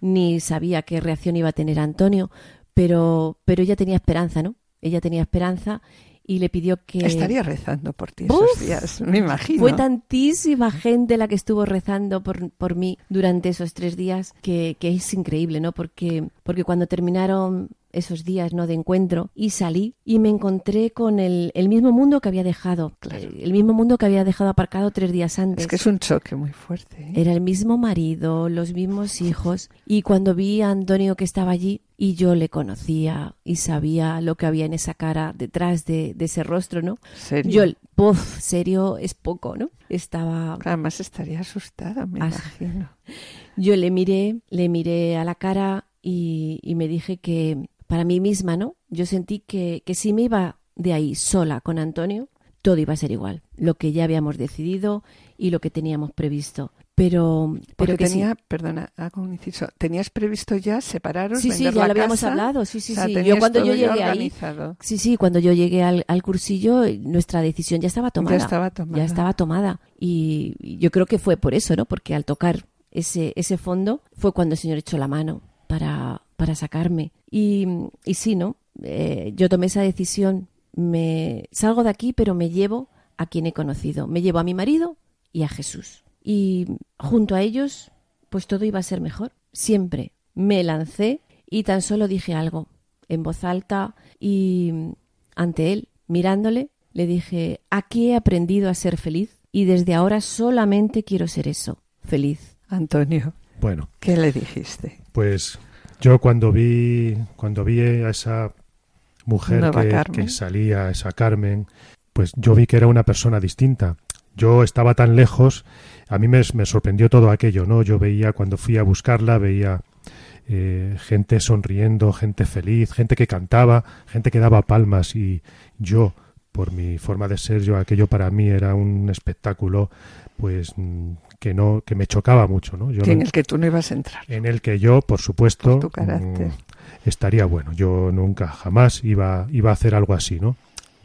ni sabía qué reacción iba a tener Antonio, pero, pero ella tenía esperanza, ¿no? Ella tenía esperanza y le pidió que... Estaría rezando por ti esos días, me imagino. Fue tantísima gente la que estuvo rezando por, por mí durante esos tres días que, que es increíble, ¿no? Porque, porque cuando terminaron esos días ¿no? de encuentro y salí y me encontré con el, el mismo mundo que había dejado, Claro. eh, el mismo mundo que había dejado aparcado tres días antes. Es que es un choque muy fuerte. ¿eh? Era el mismo marido, los mismos hijos. Y cuando vi a Antonio que estaba allí y yo le conocía y sabía lo que había en esa cara detrás de, de ese rostro, ¿no? ¿Serio? Yo, puff, serio es poco, ¿no? Estaba... Además estaría asustada, me As- imagino. Yo le miré, le miré a la cara y, y me dije que para mí misma, ¿no? Yo sentí que, que si me iba de ahí sola con Antonio, todo iba a ser igual. Lo que ya habíamos decidido y lo que teníamos previsto. Pero, pero que sí. tenía, perdona, hago un inciso. ¿Tenías previsto ya separaros, Sí, sí, ya lo habíamos casa? hablado, sí, sí, O sea, sí. Yo cuando yo llegué ahí. Sí, sí, cuando yo llegué al, al cursillo, nuestra decisión ya estaba tomada. Ya estaba tomada. Ya estaba tomada. Y yo creo que fue por eso, ¿no? Porque al tocar ese, ese fondo fue cuando el Señor echó la mano para, para sacarme. Y, y sí, ¿no? Eh, yo tomé esa decisión. Me salgo de aquí, pero me llevo a quien he conocido. Me llevo a mi marido y a Jesús. Y junto a ellos, pues todo iba a ser mejor. Siempre me lancé y tan solo dije algo en voz alta y ante él, mirándole, le dije, aquí he aprendido a ser feliz y desde ahora solamente quiero ser eso, feliz. Antonio, Bueno, ¿qué le dijiste? pues yo cuando vi cuando vi a esa mujer que salía, esa Carmen, pues yo vi que era una persona distinta. Yo estaba tan lejos, a mí me, me sorprendió todo aquello, ¿no? Yo veía cuando fui a buscarla, veía eh, gente sonriendo, gente feliz, gente que cantaba, gente que daba palmas y yo, por mi forma de ser, yo aquello para mí era un espectáculo, pues mm, que no, que me chocaba mucho, ¿no? Yo en no- el que tú no ibas a entrar. en el que yo, por supuesto, Por tu carácter. mm, estaría bueno. Yo nunca, jamás iba, iba a hacer algo así, ¿no?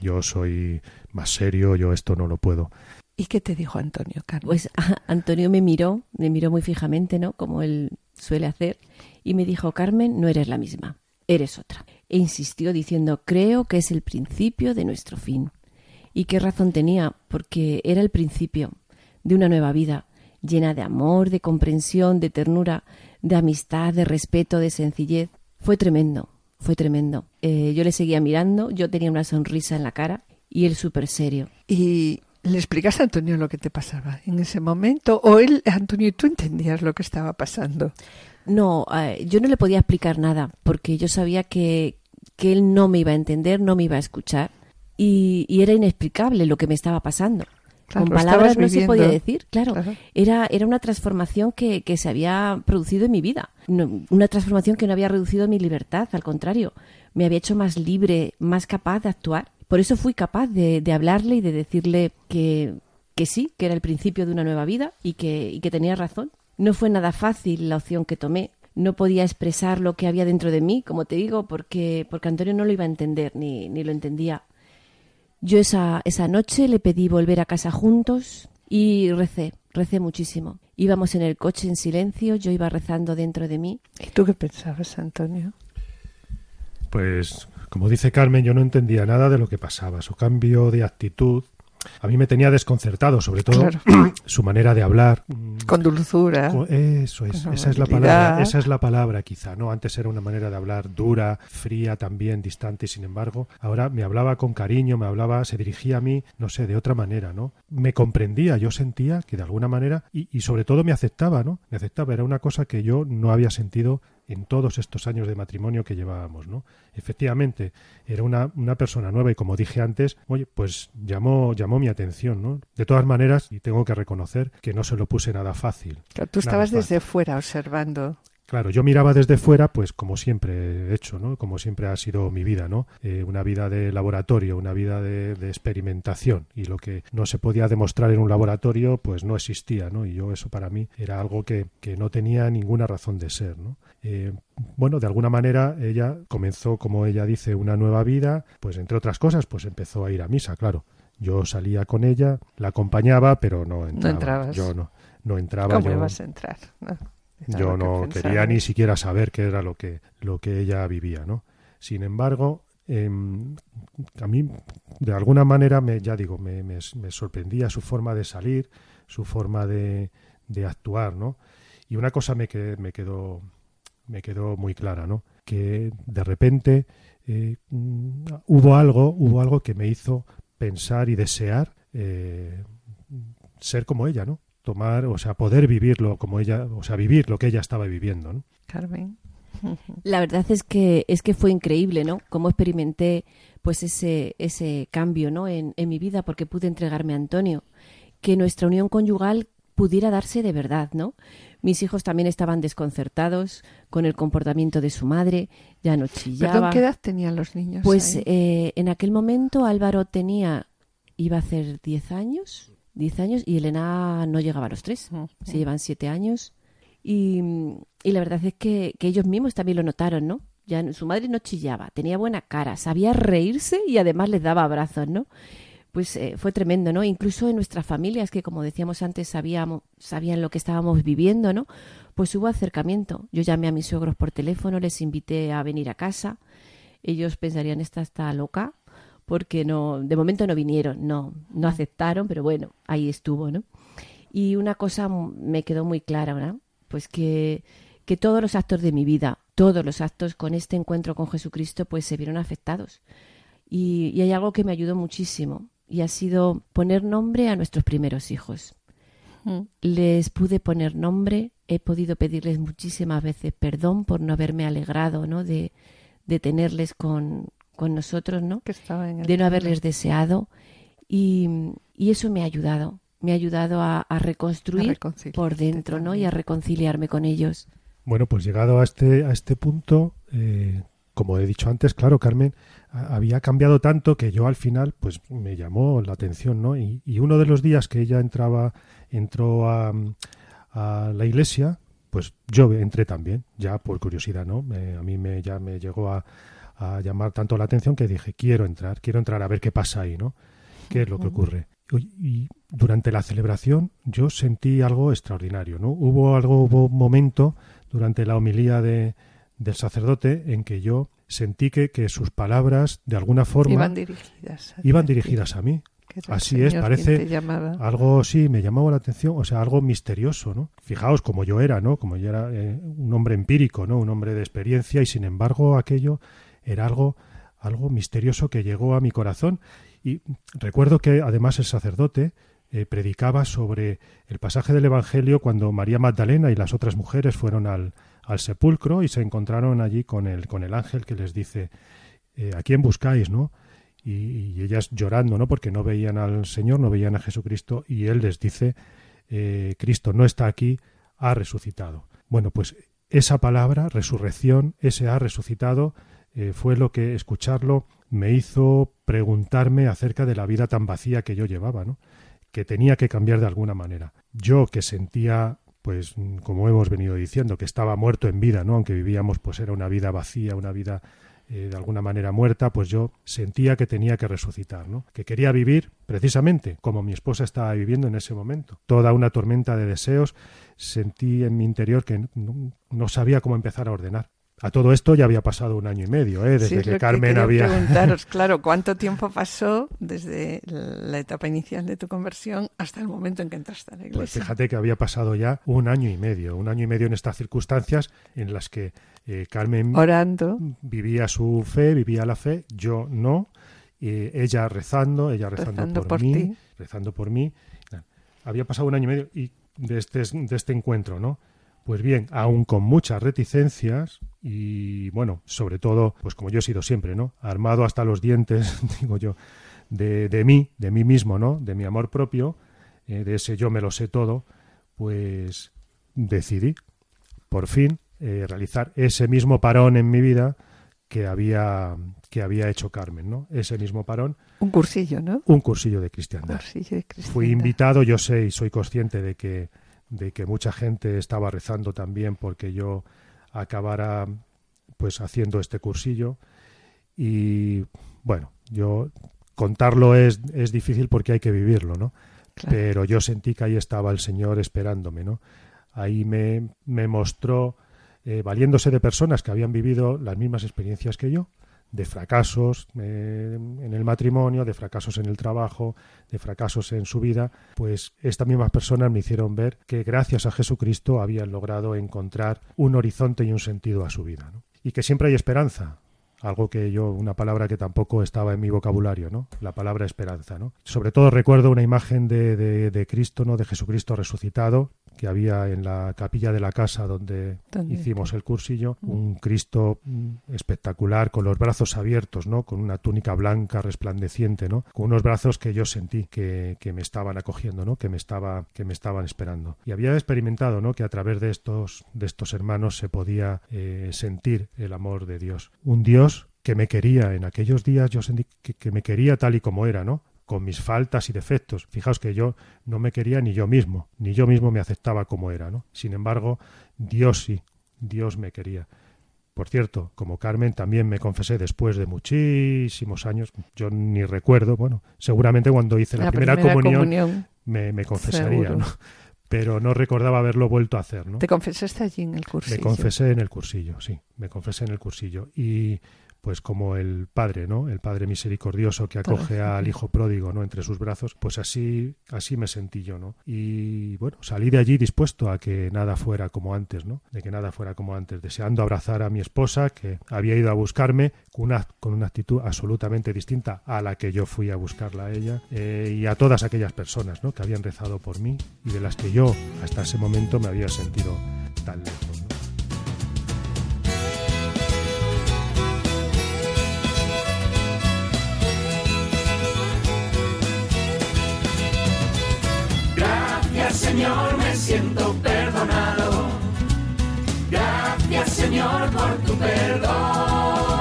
Yo soy más serio, yo esto no lo puedo. ¿Y qué te dijo Antonio, Carmen? Pues Antonio me miró, me miró muy fijamente, ¿no? Como él suele hacer, y me dijo, Carmen, no eres la misma, eres otra. e insistió diciendo creo que es el principio de nuestro fin. Y qué razón tenía, porque era el principio de una nueva vida, llena de amor, de comprensión, de ternura, de amistad, de respeto, de sencillez. Fue tremendo, fue tremendo. Eh, yo le seguía mirando, yo tenía una sonrisa en la cara y él súper serio. ¿Y le explicaste a Antonio lo que te pasaba en ese momento? ¿O él, Antonio, tú entendías lo que estaba pasando? No, eh, yo no le podía explicar nada porque yo sabía que, que él no me iba a entender, no me iba a escuchar y, y era inexplicable lo que me estaba pasando. Claro, Con palabras no se podía decir, claro. Claro. Era, era una transformación que, que se había producido en mi vida. No- una transformación que no había reducido mi libertad, al contrario, me había hecho más libre, más capaz de actuar. Por eso fui capaz de, de hablarle y de decirle que, que sí, que era el principio de una nueva vida y que, y que tenía razón. No fue nada fácil la opción que tomé. No podía expresar lo que había dentro de mí, como te digo, porque, porque Antonio no lo iba a entender ni, ni lo entendía. Yo esa, esa noche le pedí volver a casa juntos y recé, recé muchísimo. Íbamos en el coche en silencio, yo iba rezando dentro de mí. ¿Y tú qué pensabas, Antonio? Pues, como dice Carmen, yo no entendía nada de lo que pasaba. Su cambio de actitud a mí me tenía desconcertado, sobre todo Claro. su manera de hablar. Con dulzura. Eso es, esa es la palabra, esa es la palabra quizá, ¿no? Antes era una manera de hablar dura, fría también, distante, y sin embargo, ahora me hablaba con cariño, me hablaba, se dirigía a mí, no sé, de otra manera, ¿no? Me comprendía, yo sentía que de alguna manera, y, y sobre todo me aceptaba, ¿no? Me aceptaba, era una cosa que yo no había sentido en todos estos años de matrimonio que llevábamos, ¿no? Efectivamente, era una, una persona nueva y como dije antes, oye, pues llamó, llamó mi atención, ¿no? De todas maneras, y tengo que reconocer que no se lo puse nada fácil. Claro, Tú estabas fácil. desde fuera observando. Claro, yo miraba desde fuera, pues como siempre he hecho, ¿no? Como siempre ha sido mi vida, ¿no? Eh, una vida de laboratorio, una vida de, de experimentación. Y lo que no se podía demostrar en un laboratorio, pues no existía, ¿no? Y yo eso para mí era algo que, que no tenía ninguna razón de ser, ¿no? Eh, bueno, de alguna manera ella comenzó, como ella dice, una nueva vida, pues entre otras cosas, pues empezó a ir a misa, claro. Yo salía con ella, la acompañaba, pero no entraba. entrabas. Yo no, no entraba. ¿Cómo yo, ibas a entrar? No, yo que no quería ni siquiera saber qué era lo que, lo que ella vivía, ¿no? Sin embargo, em, a mí, de alguna manera, me, ya digo, me, me- me sorprendía su forma de salir, su forma de, de actuar, ¿no? Y una cosa me, que, me quedó me quedó muy clara, ¿no? Que de repente eh, mm, hubo algo, hubo algo que me hizo pensar y desear eh, ser como ella, ¿no? Tomar, o sea, poder vivirlo como ella, o sea, vivir lo que ella estaba viviendo, ¿no? Carmen. La verdad es que es que fue increíble, ¿no? Cómo experimenté pues ese ese cambio, ¿no? En, en mi vida porque pude entregarme a Antonio, que nuestra unión conyugal pudiera darse de verdad, ¿no? Mis hijos también estaban desconcertados con el comportamiento de su madre, ya no chillaba. Perdón, ¿qué edad tenían los niños? Pues eh, en aquel momento Álvaro tenía, iba a hacer 10 años, 10 años, y Elena no llegaba a los 3, Ujú. se llevan 7 años. Y, y la verdad es que, que ellos mismos también lo notaron, ¿no? Ya su madre no chillaba, tenía buena cara, sabía reírse y además les daba abrazos, ¿no? Pues eh, fue tremendo, ¿no? Incluso en nuestras familias, que como decíamos antes, sabíamos, sabían lo que estábamos viviendo, ¿no? Pues hubo acercamiento. Yo llamé a mis suegros por teléfono, les invité a venir a casa. Ellos pensarían, esta está loca, porque no, de momento no vinieron, no, no aceptaron, pero bueno, ahí estuvo, ¿no? Y una cosa me quedó muy clara, ¿no? Pues que, que todos los actos de mi vida, todos los actos con este encuentro con Jesucristo, pues se vieron afectados. Y hay algo que me ayudó muchísimo, y ha sido poner nombre a nuestros primeros hijos. Mm. Les pude poner nombre, he podido pedirles muchísimas veces perdón por no haberme alegrado, ¿no? De, de tenerles con, con nosotros, ¿no? Que estaba en el de no haberles deseado y, y eso me ha ayudado me ha ayudado a, a reconstruir A por dentro no y a reconciliarme con ellos Bueno, pues llegado a este, a este punto, eh, como he dicho antes, claro, Carmen, había cambiado tanto que yo al final, pues me llamó la atención, ¿no? Y, y uno de los días que ella entraba, entró a, a la iglesia, pues yo entré también, ya por curiosidad, ¿no? A mí me, ya me llegó a, a llamar tanto la atención que dije, quiero entrar, quiero entrar a ver qué pasa ahí, ¿no? ¿Qué es lo que ocurre? Y durante la celebración yo sentí algo extraordinario, ¿no? Hubo algo, hubo un momento durante la homilía de, del sacerdote en que yo sentí que, que sus palabras, de alguna forma, iban dirigidas a, iban dirigidas a mí. Así es, parece algo, sí, me llamaba la atención, o sea, algo misterioso, ¿no? Fijaos como yo era, ¿no? Como yo era eh, un hombre empírico, ¿no? Un hombre de experiencia y sin embargo aquello era algo, algo misterioso que llegó a mi corazón y recuerdo que además el sacerdote eh, predicaba sobre el pasaje del Evangelio cuando María Magdalena y las otras mujeres fueron al, al sepulcro y se encontraron allí con el, con el ángel que les dice, eh, ¿a quién buscáis, no? y, ellas llorando, ¿no? Porque no veían al Señor, no veían a Jesucristo, y Él les dice, eh, Cristo no está aquí, ha resucitado. Bueno, pues esa palabra, resurrección, ese ha resucitado, eh, fue lo que escucharlo me hizo preguntarme acerca de la vida tan vacía que yo llevaba, ¿no? que tenía que cambiar de alguna manera. Yo que sentía pues como hemos venido diciendo, que estaba muerto en vida, ¿no? Aunque vivíamos, pues era una vida vacía, una vida eh, de alguna manera muerta, pues yo sentía que tenía que resucitar, ¿no? que quería vivir precisamente como mi esposa estaba viviendo en ese momento. Toda una tormenta de deseos, sentí en mi interior que no sabía cómo empezar a ordenar. A todo esto ya había pasado un año y medio, ¿eh? desde que Carmen había. preguntaros, claro, ¿cuánto tiempo pasó desde la etapa inicial de tu conversión hasta el momento en que entraste a la pues iglesia? Pues fíjate que había pasado ya un año y medio, un año y medio en estas circunstancias en las que eh, Carmen orando vivía su fe, vivía la fe, yo no, ella rezando, ella rezando, por, mí, rezando por mí. Había pasado un año y medio y de este, de este encuentro, ¿no? Pues bien, aún con muchas reticencias y bueno, sobre todo, pues como yo he sido siempre, ¿no? Armado hasta los dientes, digo yo, de, de mí, de mí mismo, ¿no? De mi amor propio, eh, de ese yo me lo sé todo, pues decidí, por fin, eh, realizar ese mismo parón en mi vida que había que había hecho Carmen, ¿no? Ese mismo parón. Un cursillo, ¿no? Un cursillo de cristiandad. Cursillo de cristiandad. Fui invitado, yo sé y soy consciente de que de que mucha gente estaba rezando también porque yo acabara pues haciendo este cursillo y bueno, yo contarlo es, es difícil porque hay que vivirlo, ¿no? Pero yo sentí que ahí estaba el Señor esperándome, ¿no? Ahí me, me mostró, eh, valiéndose de personas que habían vivido las mismas experiencias que yo, de fracasos eh, en el matrimonio, de fracasos en el trabajo, de fracasos en su vida, pues estas mismas personas me hicieron ver que gracias a Jesucristo habían logrado encontrar un horizonte y un sentido a su vida. Y que siempre hay esperanza, algo que yo, una palabra que tampoco estaba en mi vocabulario, ¿no? La palabra esperanza, ¿no? Sobre todo recuerdo una imagen de, de, de Cristo, ¿no? De Jesucristo resucitado, que había en la capilla de la casa donde hicimos el cursillo, mm. un Cristo mm, espectacular, con los brazos abiertos, ¿no? Con una túnica blanca resplandeciente, ¿no? Con unos brazos que yo sentí que, que me estaban acogiendo, ¿no? Que me estaba, que me estaban esperando. Y había experimentado, ¿no? Que a través de estos, de estos hermanos se podía eh, sentir el amor de Dios. Un Dios que me quería en aquellos días, yo sentí que, que me quería tal y como era, ¿no? Con mis faltas y defectos. Fijaos que yo no me quería ni yo mismo, ni yo mismo me aceptaba como era, ¿no? Sin embargo, Dios sí, Dios me quería. Por cierto, como Carmen también me confesé después de muchísimos años, yo ni recuerdo, bueno, seguramente cuando hice la, primera, comunión, me, confesaría, ¿no? pero no recordaba haberlo vuelto a hacer, ¿no? ¿Te confesaste allí en el cursillo? Me confesé en el cursillo, sí, me confesé en el cursillo. Y pues como el padre, ¿no? El padre misericordioso que acoge al hijo pródigo, ¿no? Entre sus brazos, pues así, así me sentí yo, ¿no? Y bueno, salí de allí dispuesto a que nada fuera como antes, ¿no? De que nada fuera como antes, deseando abrazar a mi esposa que había ido a buscarme con una, con una actitud absolutamente distinta a la que yo fui a buscarla a ella eh, y a todas aquellas personas, ¿no? Que habían rezado por mí y de las que yo hasta ese momento me había sentido tan lejos. Señor, me siento perdonado. Gracias, Señor, por tu perdón.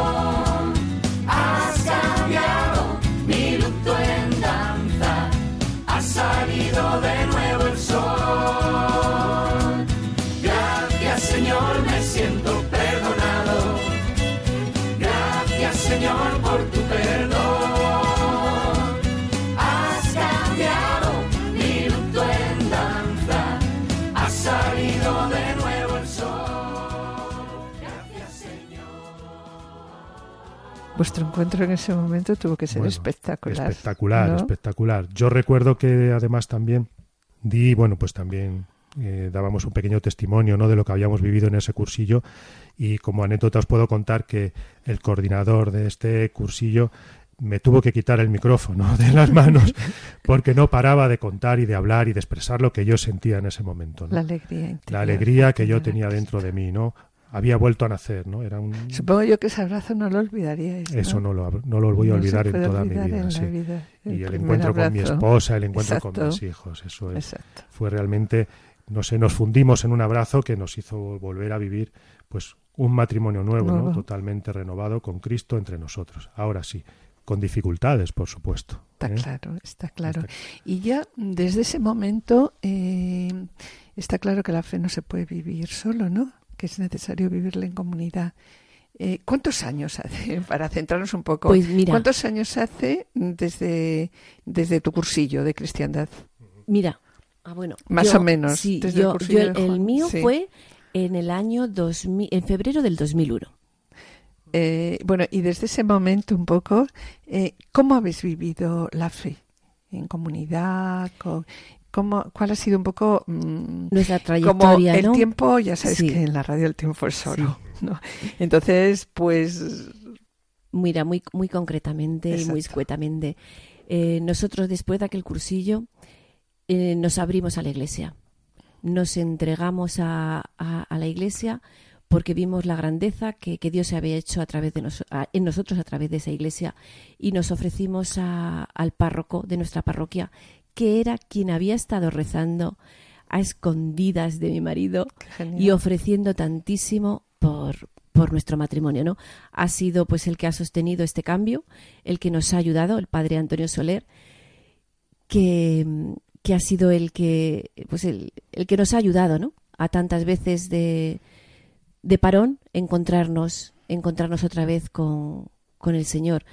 Encuentro en ese momento tuvo que ser Bueno, espectacular. Espectacular, ¿no? espectacular. Yo recuerdo que además también di, bueno, pues también eh, dábamos un pequeño testimonio ¿no? de lo que habíamos vivido en ese cursillo y como anécdota os puedo contar que el coordinador de este cursillo me tuvo que quitar el micrófono de las manos porque no paraba de contar y de hablar y de expresar lo que yo sentía en ese momento. ¿no? La alegría interior. La alegría que yo tenía dentro de mí, ¿no? Había vuelto a nacer, ¿no? Era un... Supongo yo que ese abrazo no lo olvidaríais. ¿no? Eso no lo, no lo voy a No olvidar en toda mi vida. en sí. vida, el Y el encuentro con mi esposa, el encuentro con mis hijos, eso es. Exacto. Fue realmente, no sé, nos fundimos en un abrazo que nos hizo volver a vivir, pues, un matrimonio nuevo, Nuevo. ¿no? Totalmente renovado con Cristo entre nosotros. Ahora sí, con dificultades, por supuesto. Está ¿eh? claro, está claro. Y ya desde ese momento eh, está claro que la fe no se puede vivir solo, ¿no? Que es necesario vivirla en comunidad. Eh, ¿Cuántos años hace, para centrarnos un poco, Pues mira. cuántos años hace desde, desde tu cursillo de cristiandad? Mira, ah, bueno, Más yo- o menos, Sí, desde el yo, el, el mío sí. fue en el año 2000, en febrero del 2001. Eh, bueno, y desde ese momento un poco, eh, ¿cómo habéis vivido la fe? ¿En comunidad? Con, ¿cómo, ¿Cuál ha sido un poco mm, Nuestra como trayectoria, el ¿no? tiempo? Ya sabes Sí. que en la radio el tiempo es oro. ¿no? Entonces, pues Mira, muy, muy concretamente y muy escuetamente. eh, nosotros después de aquel cursillo eh, nos abrimos a la iglesia. Nos entregamos a, a- a la iglesia porque vimos la grandeza que, que Dios se había hecho a través de nos- a- en nosotros a través de esa iglesia y nos ofrecimos a- al párroco de nuestra parroquia, que era quien había estado rezando a escondidas de mi marido y ofreciendo tantísimo por, por nuestro matrimonio, ¿no? Ha sido pues el que ha sostenido este cambio, el que nos ha ayudado, el padre Antonio Soler, que, que ha sido el que pues el, el que nos ha ayudado, ¿no? A tantas veces de, de parón encontrarnos, encontrarnos otra vez con, con el Señor.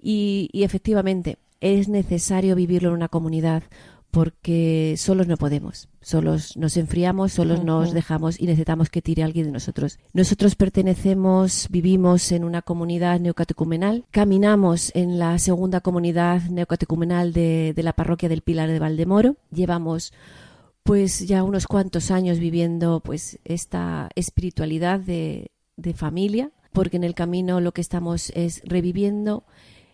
Y, y efectivamente, es necesario vivirlo en una comunidad porque solos no podemos, solos nos enfriamos, solos nos dejamos y necesitamos que tire alguien de nosotros. Nosotros pertenecemos, vivimos en una comunidad neocatecumenal, caminamos en la segunda comunidad neocatecumenal de, de la parroquia del Pilar de Valdemoro, llevamos pues ya unos cuantos años viviendo pues esta espiritualidad de, de familia, porque en el camino lo que estamos es reviviendo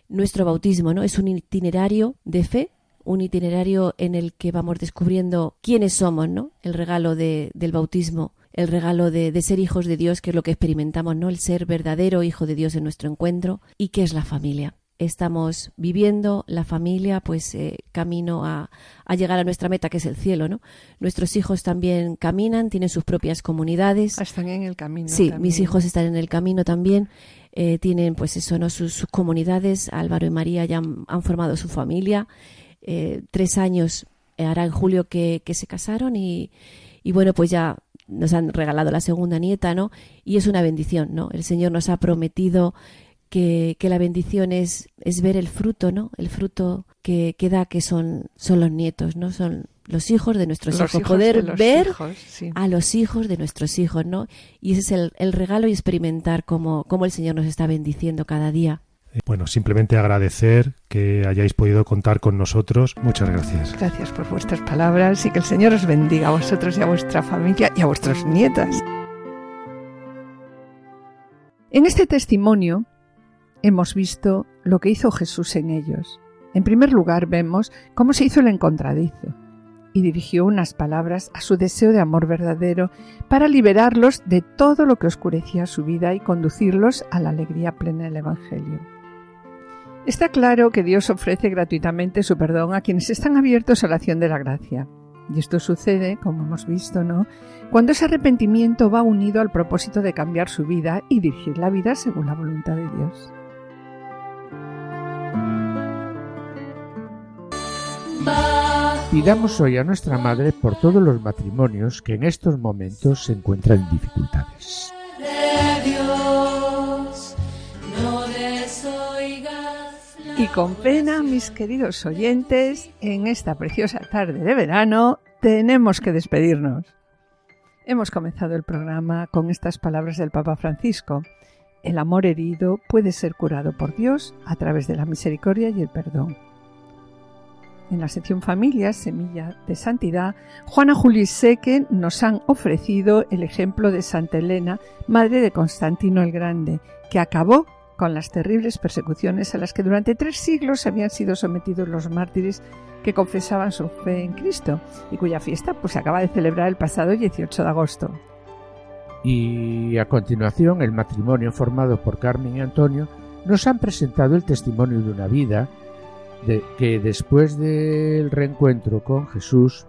nuestro bautismo, ¿no? Es un itinerario de fe, un itinerario en el que vamos descubriendo quiénes somos, ¿no? El regalo de- del bautismo, el regalo de, de ser hijos de Dios, que es lo que experimentamos, ¿no? El ser verdadero hijo de Dios en nuestro encuentro y qué es la familia. Estamos viviendo la familia, pues eh, camino a, a llegar a nuestra meta, que es el cielo, ¿no? Nuestros hijos también caminan, tienen sus propias comunidades. Ah, están en el camino. Sí, también. mis hijos están en el camino también. Eh, tienen, pues eso, ¿no? Sus, comunidades. Álvaro y María ya han, han formado su familia. eh, tres años eh, hará en julio que, que se casaron y, y bueno, pues ya nos han regalado la segunda nieta, ¿no? Y es una bendición, ¿no? El Señor nos ha prometido que, que la bendición es, es ver el fruto, ¿no? El fruto que, que da, que son, son los nietos, ¿no? Son los hijos de nuestros Los hijos. hijos Poder ver hijos, sí. a los hijos de nuestros hijos, ¿no? Y ese es el, el regalo y experimentar cómo, cómo el Señor nos está bendiciendo cada día. Eh, Bueno, simplemente agradecer que hayáis podido contar con nosotros. Muchas gracias. Gracias por vuestras palabras y que el Señor os bendiga a vosotros y a vuestra familia y a vuestras nietas. En este testimonio hemos visto lo que hizo Jesús en ellos. En primer lugar vemos cómo se hizo el encontradizo y dirigió unas palabras a su deseo de amor verdadero para liberarlos de todo lo que oscurecía su vida y conducirlos a la alegría plena del Evangelio. Está claro que Dios ofrece gratuitamente su perdón a quienes están abiertos a la acción de la gracia. Y esto sucede, como hemos visto, ¿no? Cuando ese arrepentimiento va unido al propósito de cambiar su vida y dirigir la vida según la voluntad de Dios. Pidamos hoy a nuestra Madre por todos los matrimonios que en estos momentos se encuentran en dificultades. Y con pena, mis queridos oyentes, en esta preciosa tarde de verano tenemos que despedirnos. Hemos comenzado el programa con estas palabras del Papa Francisco. el amor herido puede ser curado por Dios a través de la misericordia y el perdón. En la sección Familias, Semilla de Santidad, Juana Juli Seque nos han ofrecido el ejemplo de Santa Elena, madre de Constantino el Grande, que acabó con las terribles persecuciones a las que durante tres siglos habían sido sometidos los mártires que confesaban su fe en Cristo y cuya fiesta pues, se acaba de celebrar el pasado 18 de agosto. Y a continuación, el matrimonio formado por Carmen y Antonio nos han presentado el testimonio de una vida de que después del reencuentro con Jesús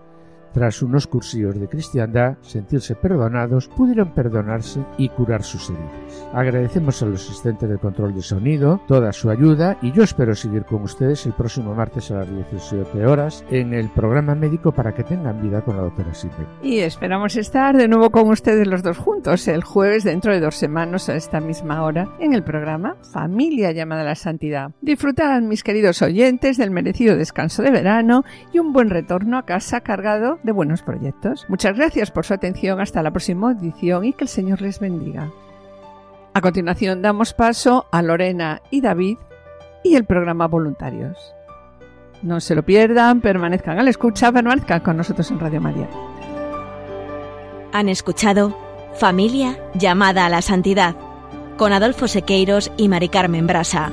tras unos cursillos de cristiandad, sentirse perdonados, pudieron perdonarse y curar sus heridas. Agradecemos a los asistentes de control de sonido toda su ayuda y yo espero seguir con ustedes el próximo martes a las 17 horas en el programa médico para que tengan vida con la doctora Silvia. Y esperamos estar de nuevo con ustedes los dos juntos el jueves dentro de dos semanas a esta misma hora en el programa Familia llamada a la Santidad. Disfrutad, mis queridos oyentes, del merecido descanso de verano y un buen retorno a casa cargado de buenos proyectos. Muchas gracias por su atención. Hasta la próxima edición y que el Señor les bendiga. A continuación damos paso a Lorena y David y el programa Voluntarios. No se lo pierdan, permanezcan a la escucha, permanezcan con nosotros en Radio María. Han escuchado Familia llamada a la santidad con Adolfo Sequeiros y Mari Carmen Brasa.